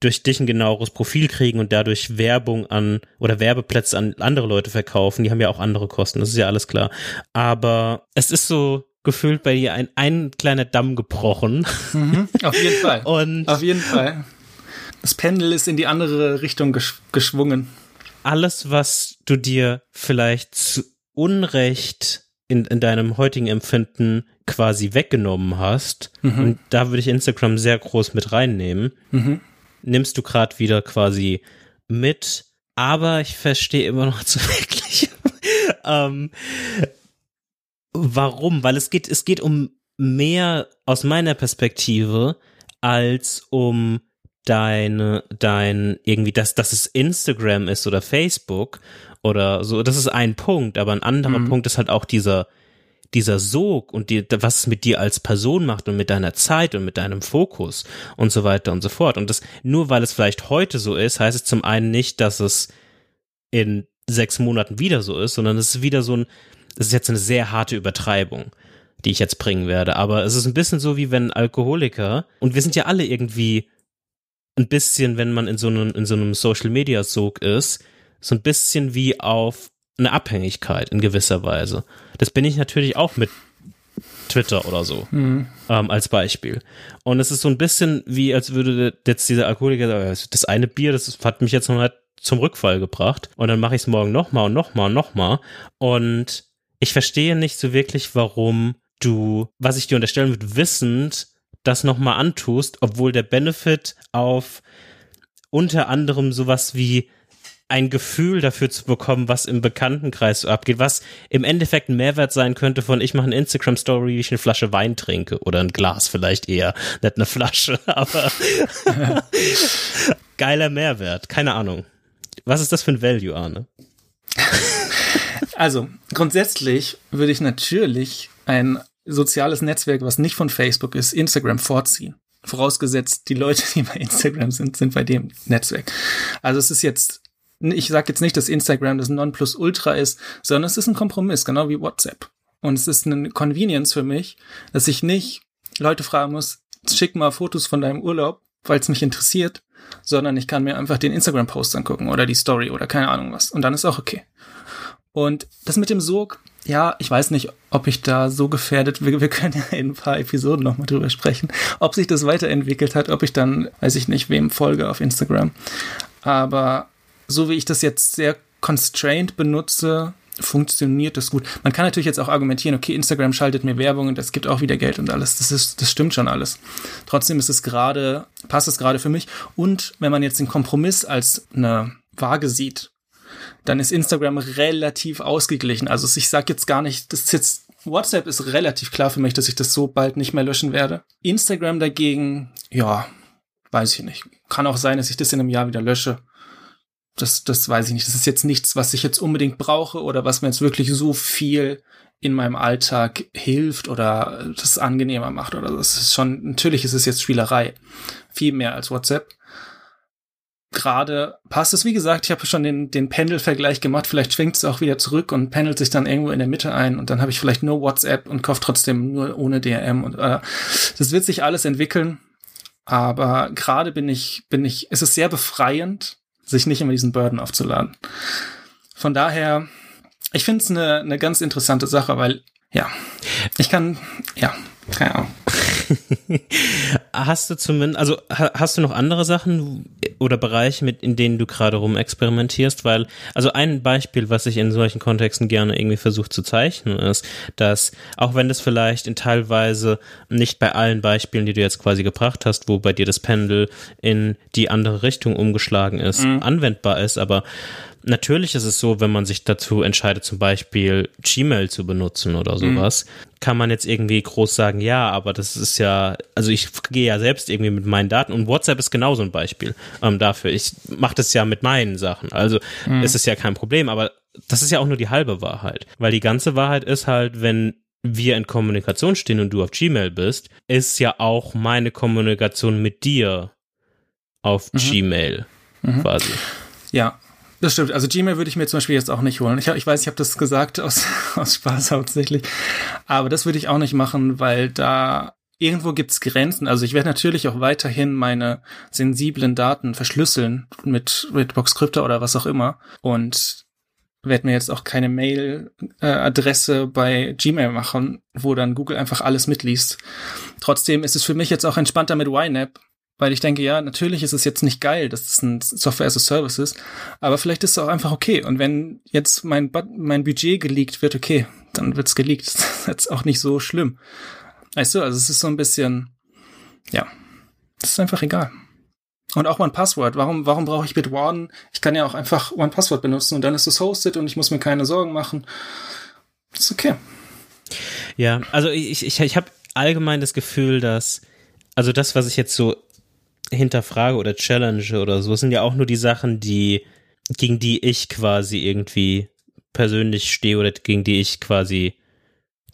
durch dich ein genaueres Profil kriegen und dadurch Werbung an oder Werbeplätze an andere Leute verkaufen, die haben ja auch andere Kosten, das ist ja alles klar. Aber es ist so gefühlt bei dir ein, ein kleiner Damm gebrochen. Mhm, auf jeden Fall. und auf jeden Fall. Das Pendel ist in die andere Richtung gesch geschwungen. Alles, was du dir vielleicht zu Unrecht in, in deinem heutigen Empfinden quasi weggenommen hast, mhm. und da würde ich Instagram sehr groß mit reinnehmen, mhm nimmst du gerade wieder quasi mit, aber ich verstehe immer noch zu wirklich, ähm, warum, weil es geht, es geht um mehr aus meiner Perspektive als um deine, dein, irgendwie, dass, dass es Instagram ist oder Facebook oder so, das ist ein Punkt, aber ein anderer mhm. Punkt ist halt auch dieser, dieser Sog und die, was es mit dir als Person macht und mit deiner Zeit und mit deinem Fokus und so weiter und so fort. Und das, nur weil es vielleicht heute so ist, heißt es zum einen nicht, dass es in sechs Monaten wieder so ist, sondern es ist wieder so ein, das ist jetzt eine sehr harte Übertreibung, die ich jetzt bringen werde. Aber es ist ein bisschen so, wie wenn Alkoholiker, und wir sind ja alle irgendwie ein bisschen, wenn man in so einem, in so einem Social Media Sog ist, so ein bisschen wie auf eine Abhängigkeit in gewisser Weise. Das bin ich natürlich auch mit Twitter oder so, mhm. ähm, als Beispiel. Und es ist so ein bisschen wie, als würde jetzt dieser Alkoholiker sagen, das eine Bier, das hat mich jetzt noch zum Rückfall gebracht. Und dann mache ich es morgen nochmal und nochmal und nochmal. Und ich verstehe nicht so wirklich, warum du, was ich dir unterstellen würde, wissend das nochmal antust, obwohl der Benefit auf unter anderem sowas wie ein Gefühl dafür zu bekommen, was im Bekanntenkreis so abgeht, was im Endeffekt ein Mehrwert sein könnte von ich mache eine Instagram Story, wie ich eine Flasche Wein trinke oder ein Glas vielleicht eher, nicht eine Flasche, aber geiler Mehrwert, keine Ahnung. Was ist das für ein Value, Arne? Also, grundsätzlich würde ich natürlich ein soziales Netzwerk, was nicht von Facebook ist, Instagram vorziehen. Vorausgesetzt, die Leute, die bei Instagram sind, sind bei dem Netzwerk. Also es ist jetzt ich sage jetzt nicht, dass Instagram das Nonplusultra ist, sondern es ist ein Kompromiss, genau wie WhatsApp. Und es ist eine Convenience für mich, dass ich nicht Leute fragen muss, schick mal Fotos von deinem Urlaub, weil es mich interessiert, sondern ich kann mir einfach den Instagram-Post angucken oder die Story oder keine Ahnung was. Und dann ist auch okay. Und das mit dem Sog, ja, ich weiß nicht, ob ich da so gefährdet, wir, wir können ja in ein paar Episoden nochmal drüber sprechen, ob sich das weiterentwickelt hat, ob ich dann, weiß ich nicht, wem folge auf Instagram. Aber so wie ich das jetzt sehr constrained benutze, funktioniert das gut. Man kann natürlich jetzt auch argumentieren, okay, Instagram schaltet mir Werbung und das gibt auch wieder Geld und alles. Das ist, das stimmt schon alles. Trotzdem ist es gerade, passt es gerade für mich. Und wenn man jetzt den Kompromiss als eine Waage sieht, dann ist Instagram relativ ausgeglichen. Also ich sage jetzt gar nicht, das ist jetzt WhatsApp ist relativ klar für mich, dass ich das so bald nicht mehr löschen werde. Instagram dagegen, ja, weiß ich nicht. Kann auch sein, dass ich das in einem Jahr wieder lösche. Das, das weiß ich nicht. Das ist jetzt nichts, was ich jetzt unbedingt brauche oder was mir jetzt wirklich so viel in meinem Alltag hilft oder das angenehmer macht oder das ist schon, natürlich ist es jetzt Spielerei. Viel mehr als WhatsApp. Gerade passt es, wie gesagt, ich habe schon den, den Pendelvergleich gemacht, vielleicht schwingt es auch wieder zurück und pendelt sich dann irgendwo in der Mitte ein und dann habe ich vielleicht nur WhatsApp und kaufe trotzdem nur ohne DRM und äh, das wird sich alles entwickeln. Aber gerade bin ich, bin ich, es ist sehr befreiend, sich nicht immer diesen Burden aufzuladen. Von daher, ich finde es eine, eine ganz interessante Sache, weil, ja, ich kann, ja, keine Ahnung. hast du zumindest, also hast du noch andere Sachen oder Bereiche, mit in denen du gerade rum experimentierst? Weil, also ein Beispiel, was ich in solchen Kontexten gerne irgendwie versuche zu zeichnen, ist, dass auch wenn das vielleicht in teilweise nicht bei allen Beispielen, die du jetzt quasi gebracht hast, wo bei dir das Pendel in die andere Richtung umgeschlagen ist, mhm. anwendbar ist, aber Natürlich ist es so, wenn man sich dazu entscheidet, zum Beispiel Gmail zu benutzen oder mhm. sowas, mhm. kann man jetzt irgendwie groß sagen, ja, aber das ist ja, also ich gehe ja selbst irgendwie mit meinen Daten und WhatsApp ist genauso ein Beispiel ähm, dafür. Ich mache das ja mit meinen Sachen, also mhm. ist es ja kein Problem, aber das ist ja auch nur die halbe Wahrheit, weil die ganze Wahrheit ist halt, wenn wir in Kommunikation stehen und du auf Gmail bist, ist ja auch meine Kommunikation mit dir auf mhm. Gmail mhm. quasi. Ja, das stimmt. Also Gmail würde ich mir zum Beispiel jetzt auch nicht holen. Ich, ich weiß, ich habe das gesagt aus, aus Spaß hauptsächlich. Aber das würde ich auch nicht machen, weil da irgendwo gibt's Grenzen. Also ich werde natürlich auch weiterhin meine sensiblen Daten verschlüsseln mit, mit Boxcrypta oder was auch immer. Und werde mir jetzt auch keine Mail-Adresse äh, bei Gmail machen, wo dann Google einfach alles mitliest. Trotzdem ist es für mich jetzt auch entspannter mit YNAB, weil ich denke, ja, natürlich ist es jetzt nicht geil, dass es ein Software as a Service ist, aber vielleicht ist es auch einfach okay. Und wenn jetzt mein, mein Budget geleakt wird, okay, dann wird's geleakt. Das ist jetzt auch nicht so schlimm. Weißt du, also es ist so ein bisschen, ja, das ist einfach egal. Und auch One Password. Warum, warum brauche ich Bitwarden? Ich kann ja auch einfach One Password benutzen und dann ist es hosted und ich muss mir keine Sorgen machen. Das ist okay. Ja, also ich, ich, ich habe allgemein das Gefühl, dass, also das, was ich jetzt so hinterfrage oder challenge oder so, sind ja auch nur die Sachen, die, gegen die ich quasi irgendwie persönlich stehe oder gegen die ich quasi,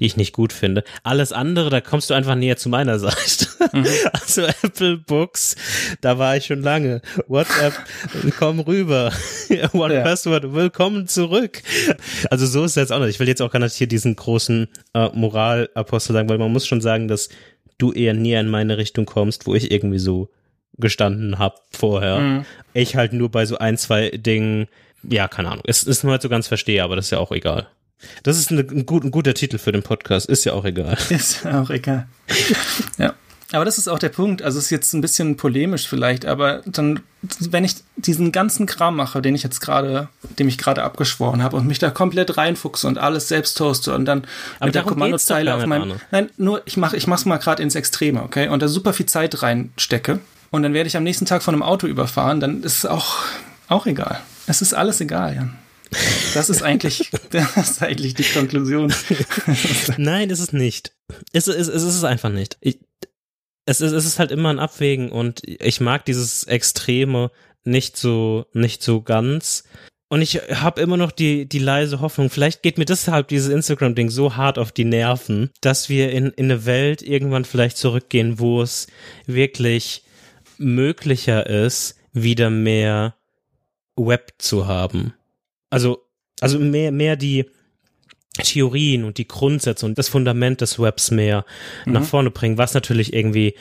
die ich nicht gut finde. Alles andere, da kommst du einfach näher zu meiner Seite. Mhm. Also Apple Books, da war ich schon lange. WhatsApp, komm rüber. One ja. Password, willkommen zurück. Also so ist es jetzt auch nicht. Ich will jetzt auch gar nicht hier diesen großen äh, Moralapostel sagen, weil man muss schon sagen, dass du eher näher in meine Richtung kommst, wo ich irgendwie so gestanden habe vorher. Mhm. Ich halt nur bei so ein, zwei Dingen, ja, keine Ahnung. Es ist nur halt so ganz verstehe, aber das ist ja auch egal. Das ist eine, ein, gut, ein guter Titel für den Podcast, ist ja auch egal. Ist ja auch egal. ja. Aber das ist auch der Punkt. Also es ist jetzt ein bisschen polemisch vielleicht, aber dann, wenn ich diesen ganzen Kram mache, den ich jetzt gerade, dem ich gerade abgeschworen habe und mich da komplett reinfuchse und alles selbst toaste und dann aber mit der Kommandozeile auf meinem, nein, nur ich mache, ich mach's mal gerade ins Extreme, okay, und da super viel Zeit reinstecke und dann werde ich am nächsten Tag von einem Auto überfahren, dann ist es auch, auch egal. Es ist alles egal, Jan. Das ist eigentlich, das ist eigentlich die Konklusion. Nein, ist es nicht. Es, es, es ist es einfach nicht. Ich, es, ist, es ist halt immer ein Abwägen und ich mag dieses Extreme nicht so, nicht so ganz. Und ich habe immer noch die, die leise Hoffnung, vielleicht geht mir deshalb dieses Instagram-Ding so hart auf die Nerven, dass wir in, in eine Welt irgendwann vielleicht zurückgehen, wo es wirklich möglicher ist, wieder mehr Web zu haben. Also, also mehr, mehr die Theorien und die Grundsätze und das Fundament des Webs mehr mhm. nach vorne bringen, was natürlich irgendwie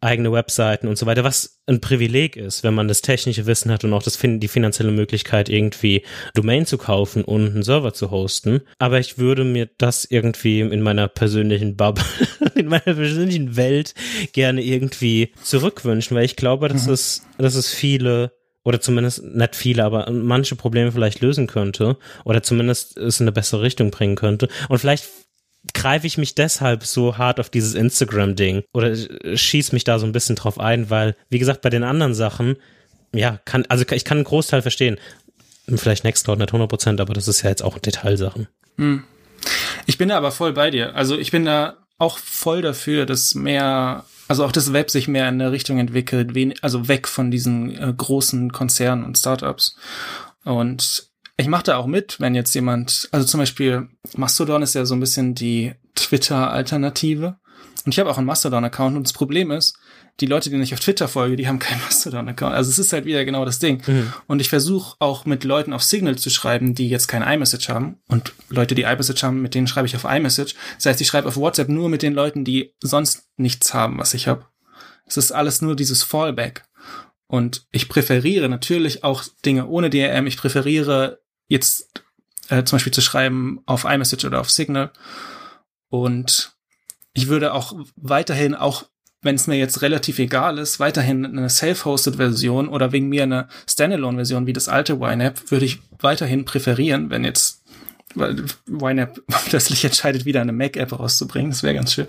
eigene Webseiten und so weiter, was ein Privileg ist, wenn man das technische Wissen hat und auch das, die finanzielle Möglichkeit, irgendwie Domain zu kaufen und einen Server zu hosten. Aber ich würde mir das irgendwie in meiner persönlichen Bubble, in meiner persönlichen Welt gerne irgendwie zurückwünschen, weil ich glaube, dass mhm. es, dass es viele oder zumindest nicht viele, aber manche Probleme vielleicht lösen könnte oder zumindest es in eine bessere Richtung bringen könnte. Und vielleicht greife ich mich deshalb so hart auf dieses Instagram-Ding oder schieß mich da so ein bisschen drauf ein, weil, wie gesagt, bei den anderen Sachen, ja, kann, also ich kann einen Großteil verstehen. Vielleicht Nextcloud nicht 100%, aber das ist ja jetzt auch Detailsachen. Hm. Ich Ich bin da aber voll bei dir. Also ich bin da auch voll dafür, dass mehr, also auch das Web sich mehr in eine Richtung entwickelt, also weg von diesen äh, großen Konzernen und Startups. Und ich mache da auch mit, wenn jetzt jemand, also zum Beispiel Mastodon ist ja so ein bisschen die Twitter-Alternative. Und ich habe auch einen Mastodon-Account und das Problem ist, die Leute, denen ich auf Twitter folge, die haben keinen Mastodon-Account. Also es ist halt wieder genau das Ding. Mhm. Und ich versuche auch mit Leuten auf Signal zu schreiben, die jetzt kein iMessage haben. Und Leute, die iMessage haben, mit denen schreibe ich auf iMessage. Das heißt, ich schreibe auf WhatsApp nur mit den Leuten, die sonst nichts haben, was ich habe. Es ist alles nur dieses Fallback. Und ich präferiere natürlich auch Dinge ohne DRM. Ich präferiere jetzt äh, zum Beispiel zu schreiben auf iMessage oder auf Signal. Und ich würde auch weiterhin, auch wenn es mir jetzt relativ egal ist, weiterhin eine Self-Hosted-Version oder wegen mir eine Standalone-Version wie das alte YNAB, würde ich weiterhin präferieren, wenn jetzt weil YNAB plötzlich entscheidet, wieder eine Mac-App rauszubringen. Das wäre ganz schön.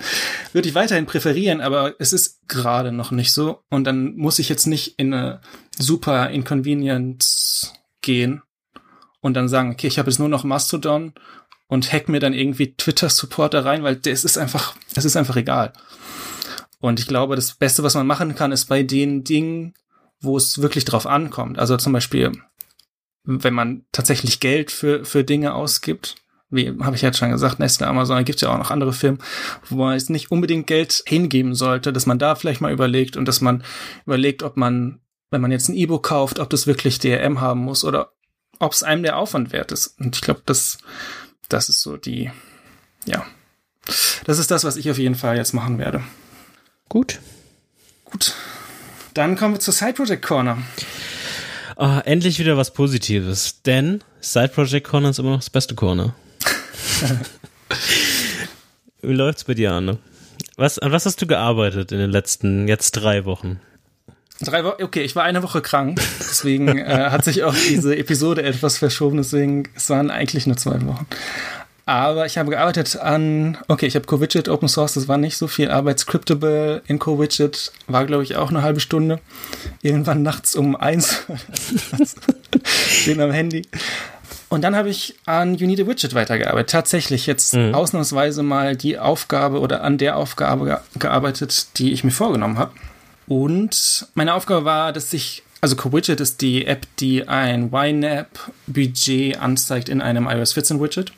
Würde ich weiterhin präferieren, aber es ist gerade noch nicht so. Und dann muss ich jetzt nicht in eine super Inconvenience gehen und dann sagen, okay, ich habe jetzt nur noch Mastodon und hack mir dann irgendwie Twitter-Supporter rein, weil es ist einfach, es ist einfach egal. Und ich glaube, das Beste, was man machen kann, ist bei den Dingen, wo es wirklich drauf ankommt. Also zum Beispiel, wenn man tatsächlich Geld für, für Dinge ausgibt, wie habe ich jetzt schon gesagt, Nestle, Amazon, da gibt ja auch noch andere Firmen, wo man jetzt nicht unbedingt Geld hingeben sollte, dass man da vielleicht mal überlegt und dass man überlegt, ob man, wenn man jetzt ein E-Book kauft, ob das wirklich DRM haben muss oder ob es einem der Aufwand wert ist. Und ich glaube, das, das ist so die, ja, das ist das, was ich auf jeden Fall jetzt machen werde. Gut. Gut. Dann kommen wir zur Side Project Corner. Oh, endlich wieder was Positives, denn Side Project Corner ist immer noch das beste Corner. Wie läuft's bei dir, Anne? Was, an was hast du gearbeitet in den letzten jetzt drei Wochen? Drei Wochen, okay, ich war eine Woche krank, deswegen äh, hat sich auch diese Episode etwas verschoben, deswegen es waren eigentlich nur zwei Wochen. Aber ich habe gearbeitet an, okay, ich habe CoWidget Open Source, das war nicht so viel Arbeit. Scriptable in CoWidget war, glaube ich, auch eine halbe Stunde. Irgendwann nachts um eins. Bin am Handy. Und dann habe ich an You Need a Widget weitergearbeitet. Tatsächlich jetzt mhm. ausnahmsweise mal die Aufgabe oder an der Aufgabe gearbeitet, die ich mir vorgenommen habe. Und meine Aufgabe war, dass ich, also CoWidget ist die App, die ein YNAB-Budget anzeigt in einem iOS 14 Widget.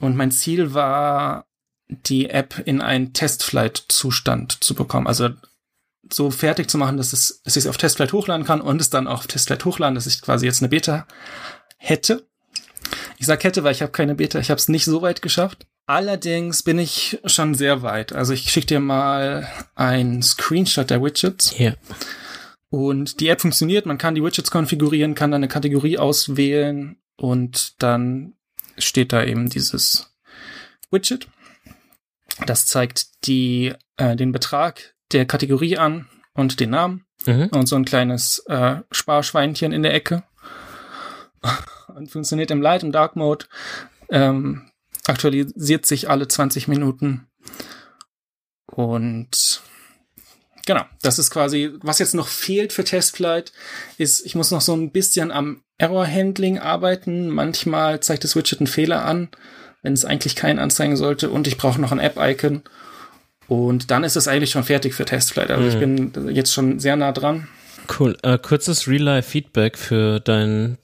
Und mein Ziel war, die App in einen Testflight-Zustand zu bekommen. Also so fertig zu machen, dass, es, dass ich es auf Testflight hochladen kann und es dann auch auf Testflight hochladen, dass ich quasi jetzt eine Beta hätte. Ich sag hätte, weil ich habe keine Beta, ich habe es nicht so weit geschafft. Allerdings bin ich schon sehr weit. Also ich schicke dir mal ein Screenshot der Widgets. Ja. Und die App funktioniert, man kann die Widgets konfigurieren, kann dann eine Kategorie auswählen und dann steht da eben dieses Widget. Das zeigt die, äh, den Betrag der Kategorie an und den Namen mhm. und so ein kleines äh, Sparschweinchen in der Ecke. und funktioniert im Light und Dark Mode. Ähm, aktualisiert sich alle 20 Minuten. Und genau, das ist quasi, was jetzt noch fehlt für Testflight, ist, ich muss noch so ein bisschen am Error-Handling arbeiten. Manchmal zeigt das Widget einen Fehler an, wenn es eigentlich keinen anzeigen sollte. Und ich brauche noch ein App-Icon. Und dann ist es eigentlich schon fertig für Testflight. Also mhm. ich bin jetzt schon sehr nah dran. Cool. Äh, kurzes Real-Life-Feedback für deinen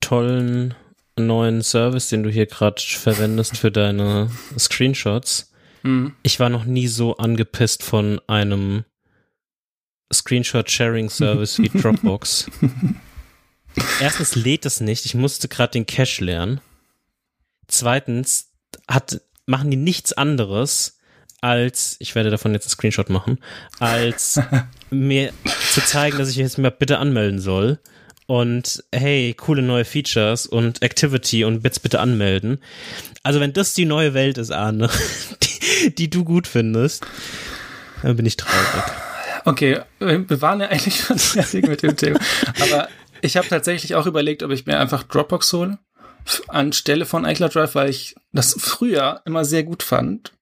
tollen neuen Service, den du hier gerade verwendest für deine Screenshots. Mhm. Ich war noch nie so angepisst von einem Screenshot-Sharing-Service wie Dropbox. Erstens lädt es nicht. Ich musste gerade den Cache lernen. Zweitens hat, machen die nichts anderes als, ich werde davon jetzt einen Screenshot machen, als mir zu zeigen, dass ich jetzt mal bitte anmelden soll und hey, coole neue Features und Activity und Bits bitte anmelden. Also wenn das die neue Welt ist, Arne, die, die du gut findest, dann bin ich traurig. Okay, wir waren ja eigentlich schon fertig mit dem Thema. Aber ich habe tatsächlich auch überlegt, ob ich mir einfach Dropbox hole anstelle von iCloud Drive, weil ich das früher immer sehr gut fand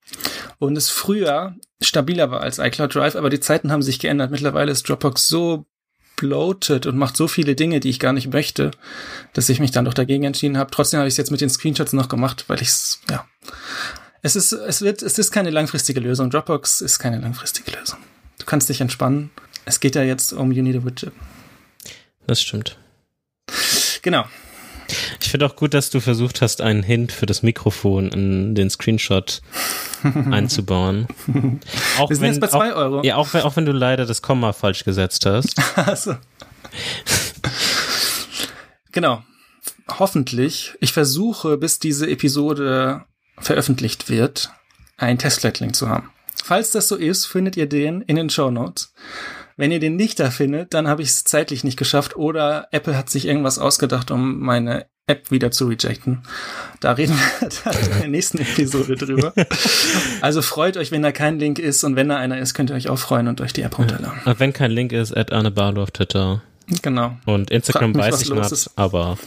und es früher stabiler war als iCloud Drive, aber die Zeiten haben sich geändert. Mittlerweile ist Dropbox so bloated und macht so viele Dinge, die ich gar nicht möchte, dass ich mich dann doch dagegen entschieden habe. Trotzdem habe ich es jetzt mit den Screenshots noch gemacht, weil ich es, ja, Es ist, es wird, es ist keine langfristige Lösung. Dropbox ist keine langfristige Lösung. Du kannst dich entspannen. Es geht ja jetzt um You Need a Widget. Das stimmt. Genau. Ich finde auch gut, dass du versucht hast, einen Hint für das Mikrofon in den Screenshot einzubauen. Auch Wir sind wenn, jetzt bei zwei auch, Euro. Ja, auch wenn, auch wenn du leider das Komma falsch gesetzt hast. also. genau. Hoffentlich. Ich versuche, bis diese Episode veröffentlicht wird, einen Testflat-Link zu haben. Falls das so ist, findet ihr den in den Show Notes. Wenn ihr den nicht da findet, dann habe ich es zeitlich nicht geschafft oder Apple hat sich irgendwas ausgedacht, um meine App wieder zu rejecten. Da reden wir in der nächsten Episode drüber. Also freut euch, wenn da kein Link ist und wenn da einer ist, könnt ihr euch auch freuen und euch die App runterladen. Ja. Wenn kein Link ist, add Anne Barlow auf Twitter. Genau. Und Instagram mich, weiß ich nicht, ist. aber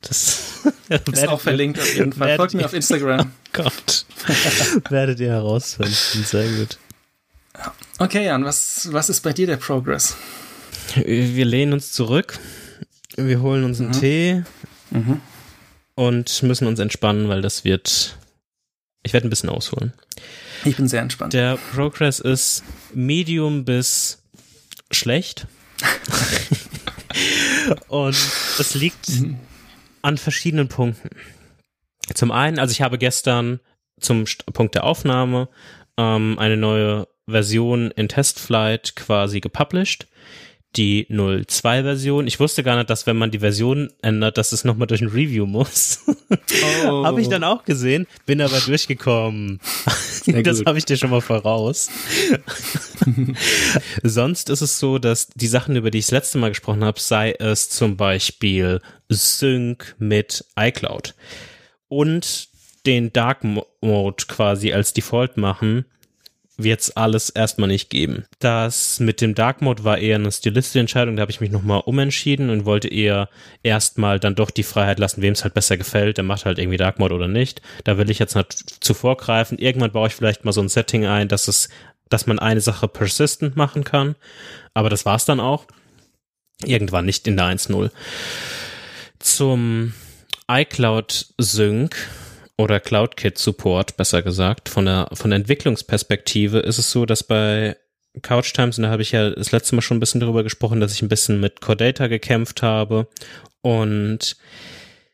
das ist auch verlinkt auf jeden Fall. Folgt mir auf Instagram. Oh Gott. werdet ihr herausfinden. Sehr gut. Okay, Jan, was, was ist bei dir der Progress? Wir lehnen uns zurück. Wir holen uns einen mhm. Tee. Mhm. Und müssen uns entspannen, weil das wird. Ich werde ein bisschen ausholen. Ich bin sehr entspannt. Der Progress ist medium bis schlecht. Und es liegt mhm an verschiedenen Punkten. Zum einen, also ich habe gestern zum Punkt der Aufnahme ähm, eine neue Version in Testflight quasi gepublished. Die 02-Version. Ich wusste gar nicht, dass wenn man die Version ändert, dass es nochmal durch ein Review muss. Oh. habe ich dann auch gesehen, bin aber durchgekommen. das habe ich dir schon mal voraus. Sonst ist es so, dass die Sachen, über die ich das letzte Mal gesprochen habe, sei es zum Beispiel Sync mit iCloud und den Dark Mode quasi als Default machen, wird es alles erstmal nicht geben. Das mit dem Dark Mode war eher eine stilistische Entscheidung, da habe ich mich nochmal umentschieden und wollte eher erstmal dann doch die Freiheit lassen, wem es halt besser gefällt, der macht halt irgendwie Dark Mode oder nicht. Da will ich jetzt nicht zuvor greifen. Irgendwann baue ich vielleicht mal so ein Setting ein, dass es, dass man eine Sache persistent machen kann. Aber das war's dann auch. Irgendwann nicht in der 1.0 zum iCloud Sync oder CloudKit Support, besser gesagt, von der, von der Entwicklungsperspektive ist es so, dass bei Couch Times, und da habe ich ja das letzte Mal schon ein bisschen darüber gesprochen, dass ich ein bisschen mit Cordata gekämpft habe und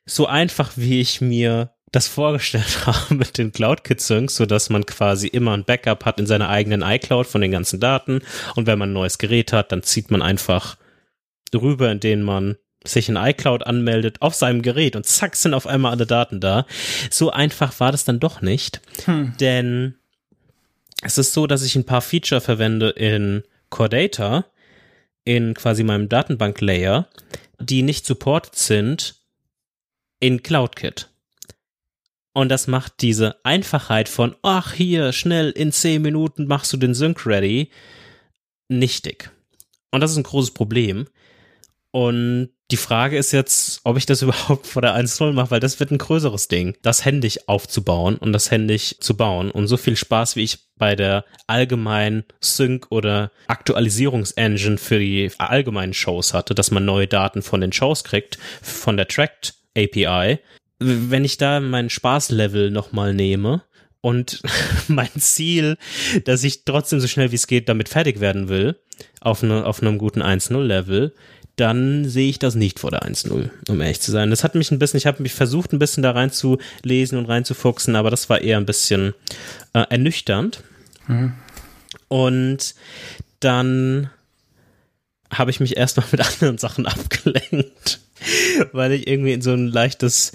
so einfach wie ich mir das vorgestellt habe mit den CloudKit Syncs, so dass man quasi immer ein Backup hat in seiner eigenen iCloud von den ganzen Daten. Und wenn man ein neues Gerät hat, dann zieht man einfach rüber, in denen man sich in iCloud anmeldet auf seinem Gerät und zack sind auf einmal alle Daten da. So einfach war das dann doch nicht, hm. denn es ist so, dass ich ein paar Feature verwende in Core in quasi meinem Datenbank-Layer, die nicht supported sind in CloudKit. Und das macht diese Einfachheit von, ach hier, schnell in 10 Minuten machst du den Sync ready, nichtig. Und das ist ein großes Problem. Und die Frage ist jetzt, ob ich das überhaupt vor der 1.0 mache, weil das wird ein größeres Ding, das händig aufzubauen und das händig zu bauen. Und so viel Spaß, wie ich bei der allgemeinen Sync oder Aktualisierungsengine für die allgemeinen Shows hatte, dass man neue Daten von den Shows kriegt, von der Tracked API. Wenn ich da mein Spaßlevel nochmal nehme, und mein Ziel, dass ich trotzdem so schnell wie es geht damit fertig werden will, auf, ne, auf einem guten 1.0-Level, dann sehe ich das nicht vor der 1-0, um ehrlich zu sein. Das hat mich ein bisschen, ich habe mich versucht, ein bisschen da reinzulesen und reinzufuchsen, aber das war eher ein bisschen äh, ernüchternd. Mhm. Und dann habe ich mich erstmal mit anderen Sachen abgelenkt, weil ich irgendwie in so ein leichtes,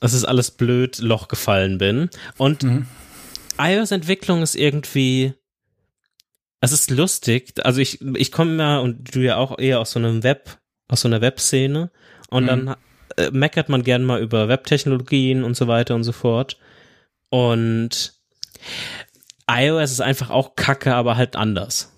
das ist alles blöd, Loch gefallen bin. Und mhm. iOS-Entwicklung ist irgendwie, es ist lustig. Also ich, ich komme ja und du ja auch eher aus so einem Web, aus so einer Webszene und mhm. dann äh, meckert man gern mal über Webtechnologien und so weiter und so fort. Und iOS ist einfach auch Kacke, aber halt anders.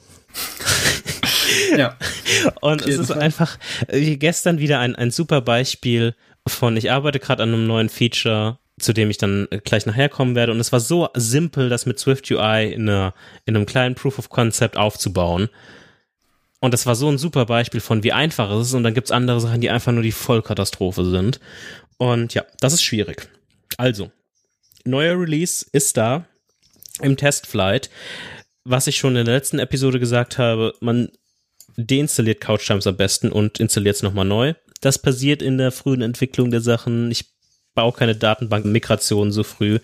ja. Und es ist einfach wie gestern wieder ein, ein super Beispiel von, ich arbeite gerade an einem neuen Feature zu dem ich dann gleich nachher kommen werde. Und es war so simpel, das mit Swift UI in, einer, in einem kleinen Proof of Concept aufzubauen. Und das war so ein super Beispiel von, wie einfach es ist. Und dann gibt's andere Sachen, die einfach nur die Vollkatastrophe sind. Und ja, das ist schwierig. Also, neuer Release ist da im Testflight. Was ich schon in der letzten Episode gesagt habe, man deinstalliert CouchTimes am besten und installiert es nochmal neu. Das passiert in der frühen Entwicklung der Sachen. Ich baue keine Datenbankmigration so früh.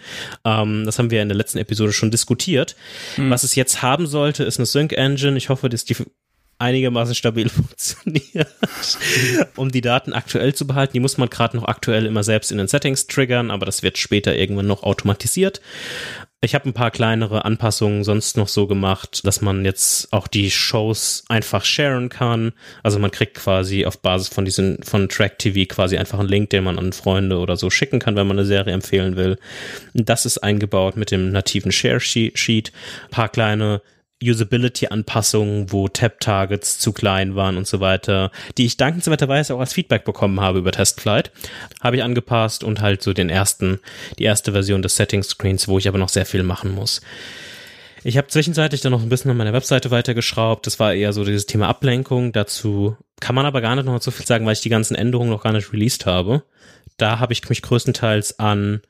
Ähm, das haben wir in der letzten Episode schon diskutiert. Mhm. Was es jetzt haben sollte, ist eine Sync Engine. Ich hoffe, dass die einigermaßen stabil funktioniert, um die Daten aktuell zu behalten. Die muss man gerade noch aktuell immer selbst in den Settings triggern, aber das wird später irgendwann noch automatisiert. Ich habe ein paar kleinere Anpassungen sonst noch so gemacht, dass man jetzt auch die Shows einfach sharen kann. Also man kriegt quasi auf Basis von diesen von Track TV quasi einfach einen Link, den man an Freunde oder so schicken kann, wenn man eine Serie empfehlen will. Das ist eingebaut mit dem nativen Share Sheet. Ein paar kleine Usability-Anpassungen, wo Tab-Targets zu klein waren und so weiter, die ich dankenswerterweise auch als Feedback bekommen habe über Testflight, habe ich angepasst und halt so den ersten, die erste Version des Setting-Screens, wo ich aber noch sehr viel machen muss. Ich habe zwischenzeitlich dann noch ein bisschen an meiner Webseite weitergeschraubt. Das war eher so dieses Thema Ablenkung. Dazu kann man aber gar nicht noch so viel sagen, weil ich die ganzen Änderungen noch gar nicht released habe. Da habe ich mich größtenteils an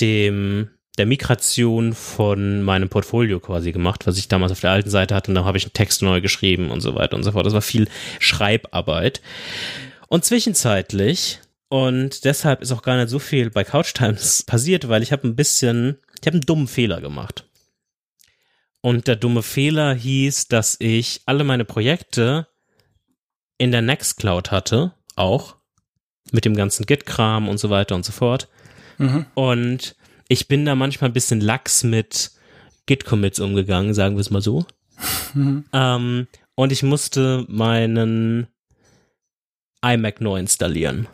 dem der Migration von meinem Portfolio quasi gemacht, was ich damals auf der alten Seite hatte und dann habe ich einen Text neu geschrieben und so weiter und so fort. Das war viel Schreibarbeit. Und zwischenzeitlich und deshalb ist auch gar nicht so viel bei Couch Times passiert, weil ich habe ein bisschen, ich habe einen dummen Fehler gemacht. Und der dumme Fehler hieß, dass ich alle meine Projekte in der Nextcloud hatte, auch mit dem ganzen Git-Kram und so weiter und so fort. Mhm. Und ich bin da manchmal ein bisschen lax mit Git-Commits umgegangen, sagen wir es mal so. Mhm. Ähm, und ich musste meinen iMac neu installieren.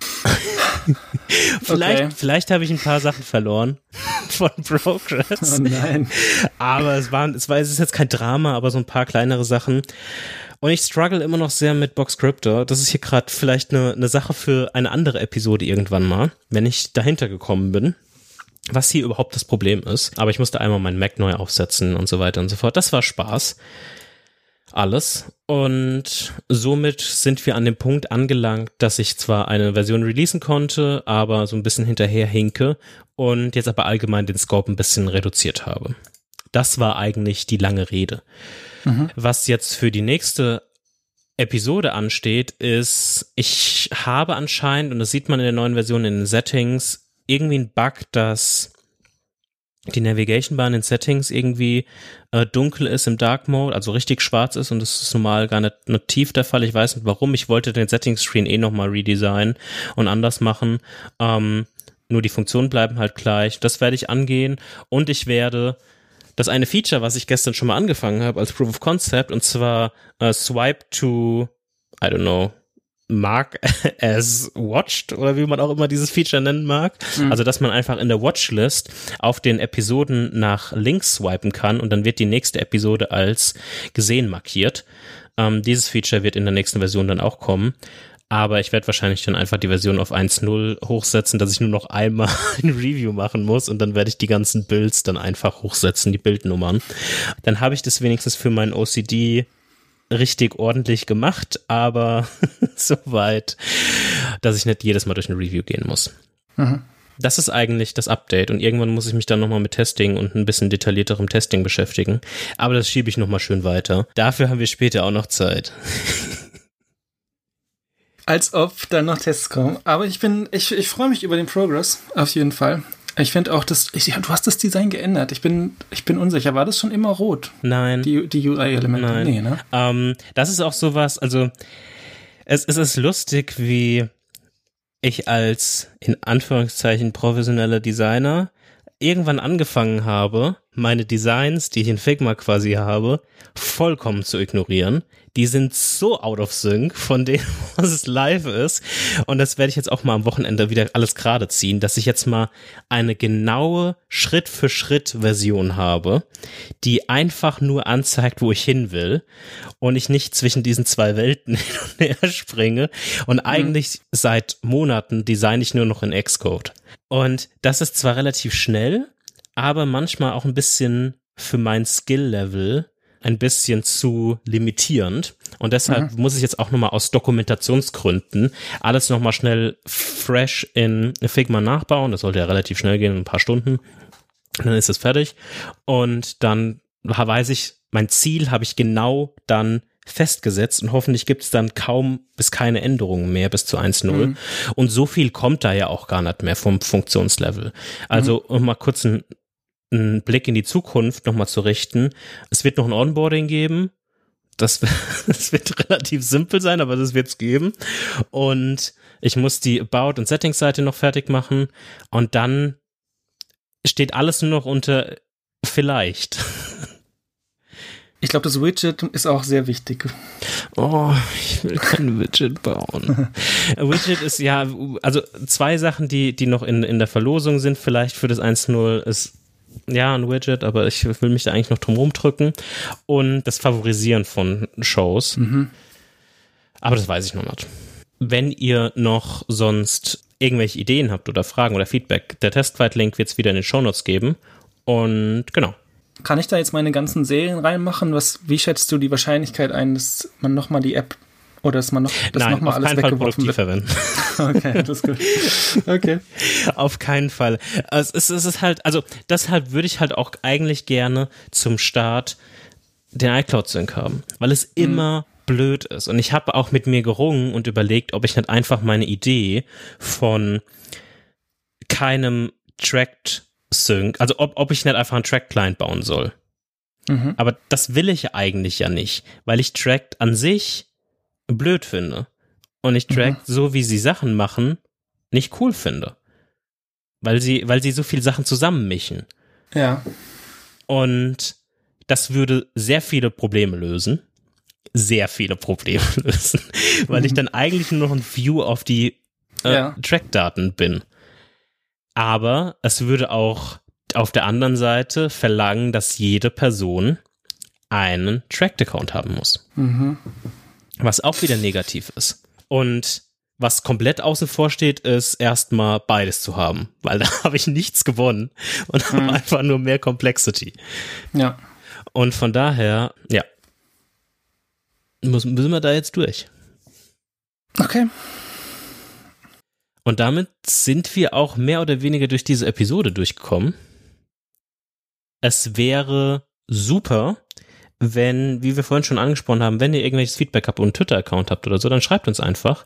vielleicht okay. vielleicht habe ich ein paar Sachen verloren von Progress. Oh nein. Aber es waren, es war, es ist jetzt kein Drama, aber so ein paar kleinere Sachen. Und ich struggle immer noch sehr mit Boxcryptor. Das ist hier gerade vielleicht eine, eine Sache für eine andere Episode irgendwann mal, wenn ich dahinter gekommen bin was hier überhaupt das Problem ist. Aber ich musste einmal meinen Mac neu aufsetzen und so weiter und so fort. Das war Spaß. Alles. Und somit sind wir an dem Punkt angelangt, dass ich zwar eine Version releasen konnte, aber so ein bisschen hinterher hinke und jetzt aber allgemein den Scope ein bisschen reduziert habe. Das war eigentlich die lange Rede. Mhm. Was jetzt für die nächste Episode ansteht, ist, ich habe anscheinend, und das sieht man in der neuen Version in den Settings, irgendwie ein Bug, dass die Navigation Bar in den Settings irgendwie äh, dunkel ist im Dark Mode, also richtig schwarz ist und das ist normal gar nicht nativ der Fall. Ich weiß nicht warum. Ich wollte den Settings Screen eh nochmal redesignen und anders machen. Ähm, nur die Funktionen bleiben halt gleich. Das werde ich angehen und ich werde das eine Feature, was ich gestern schon mal angefangen habe als Proof of Concept und zwar äh, Swipe to, I don't know, Mark as watched oder wie man auch immer dieses Feature nennen mag. Mhm. Also, dass man einfach in der Watchlist auf den Episoden nach links swipen kann und dann wird die nächste Episode als gesehen markiert. Ähm, dieses Feature wird in der nächsten Version dann auch kommen. Aber ich werde wahrscheinlich dann einfach die Version auf 1.0 hochsetzen, dass ich nur noch einmal ein Review machen muss und dann werde ich die ganzen Builds dann einfach hochsetzen, die Bildnummern. Dann habe ich das wenigstens für meinen OCD richtig ordentlich gemacht, aber so weit, dass ich nicht jedes Mal durch ein Review gehen muss. Mhm. Das ist eigentlich das Update und irgendwann muss ich mich dann nochmal mit Testing und ein bisschen detaillierterem Testing beschäftigen. Aber das schiebe ich nochmal schön weiter. Dafür haben wir später auch noch Zeit. Als ob dann noch Tests kommen. Aber ich bin, ich, ich freue mich über den Progress, auf jeden Fall. Ich finde auch, dass ich, du hast das Design geändert. Ich bin, ich bin unsicher. War das schon immer rot? Nein. Die, die UI-Elemente? Nein. Nee, ne? Ähm, das ist auch sowas, also es, es ist lustig, wie ich als in Anführungszeichen professioneller Designer irgendwann angefangen habe, meine Designs, die ich in Figma quasi habe, vollkommen zu ignorieren. Die sind so out of sync von dem, was es live ist. Und das werde ich jetzt auch mal am Wochenende wieder alles gerade ziehen, dass ich jetzt mal eine genaue Schritt für Schritt Version habe, die einfach nur anzeigt, wo ich hin will und ich nicht zwischen diesen zwei Welten hin und her springe. Und mhm. eigentlich seit Monaten design ich nur noch in Xcode. Und das ist zwar relativ schnell, aber manchmal auch ein bisschen für mein Skill-Level ein bisschen zu limitierend. Und deshalb mhm. muss ich jetzt auch nochmal aus Dokumentationsgründen alles nochmal schnell fresh in Figma nachbauen. Das sollte ja relativ schnell gehen, ein paar Stunden. Dann ist es fertig. Und dann weiß ich, mein Ziel habe ich genau dann festgesetzt und hoffentlich gibt es dann kaum bis keine Änderungen mehr bis zu 1.0. Mhm. Und so viel kommt da ja auch gar nicht mehr vom Funktionslevel. Also, mhm. um mal kurz einen, einen Blick in die Zukunft nochmal zu richten. Es wird noch ein Onboarding geben. Das, das wird relativ simpel sein, aber das wird es geben. Und ich muss die About- und Settings-Seite noch fertig machen. Und dann steht alles nur noch unter vielleicht. Ich glaube, das Widget ist auch sehr wichtig. Oh, ich will kein Widget bauen. Widget ist ja, also zwei Sachen, die, die noch in, in der Verlosung sind, vielleicht für das 1.0 ist ja, ein Widget, aber ich will mich da eigentlich noch drum rumdrücken. Und das Favorisieren von Shows. Mhm. Aber das weiß ich noch nicht. Wenn ihr noch sonst irgendwelche Ideen habt oder Fragen oder Feedback, der Testflight-Link wird es wieder in den Shownotes geben. Und genau, kann ich da jetzt meine ganzen Serien reinmachen? Was, wie schätzt du die Wahrscheinlichkeit ein, dass man nochmal die App oder dass man noch das Nein, nochmal alles weggeworfen wird? verwenden. okay, das ist gut. Okay. Auf keinen Fall. Es ist, es ist halt, also deshalb würde ich halt auch eigentlich gerne zum Start den iCloud-Sync haben, weil es mhm. immer blöd ist. Und ich habe auch mit mir gerungen und überlegt, ob ich nicht einfach meine Idee von keinem Tracked Sync, also ob, ob ich nicht einfach einen Track-Client bauen soll. Mhm. Aber das will ich eigentlich ja nicht, weil ich Track an sich blöd finde. Und ich Track, mhm. so wie sie Sachen machen, nicht cool finde. Weil sie, weil sie so viele Sachen zusammenmischen. Ja. Und das würde sehr viele Probleme lösen. Sehr viele Probleme lösen. weil mhm. ich dann eigentlich nur noch ein View auf die äh, ja. Track-Daten bin. Aber es würde auch auf der anderen Seite verlangen, dass jede Person einen Tracked-Account haben muss. Mhm. Was auch wieder negativ ist. Und was komplett außen vor steht, ist erstmal beides zu haben, weil da habe ich nichts gewonnen und mhm. habe einfach nur mehr Complexity. Ja. Und von daher, ja, müssen, müssen wir da jetzt durch. Okay. Und damit sind wir auch mehr oder weniger durch diese Episode durchgekommen. Es wäre super, wenn, wie wir vorhin schon angesprochen haben, wenn ihr irgendwelches Feedback habt und einen Twitter-Account habt oder so, dann schreibt uns einfach.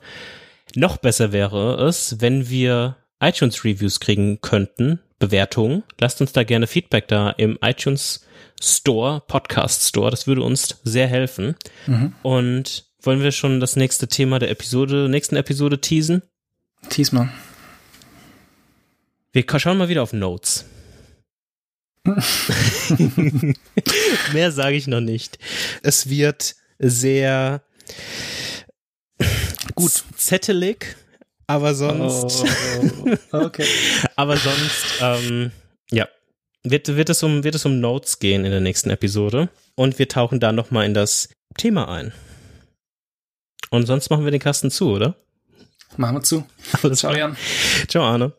Noch besser wäre es, wenn wir iTunes-Reviews kriegen könnten, Bewertungen. Lasst uns da gerne Feedback da im iTunes Store, Podcast Store. Das würde uns sehr helfen. Mhm. Und wollen wir schon das nächste Thema der Episode, nächsten Episode teasen? Tease mal. Wir schauen mal wieder auf Notes. Mehr sage ich noch nicht. Es wird sehr gut zettelig, aber sonst. Oh, okay. aber sonst, ähm, ja. Wird, wird, es um, wird es um Notes gehen in der nächsten Episode. Und wir tauchen da nochmal in das Thema ein. Und sonst machen wir den Kasten zu, oder? Machen wir zu. Alles Ciao, Jan. Ciao, Arne.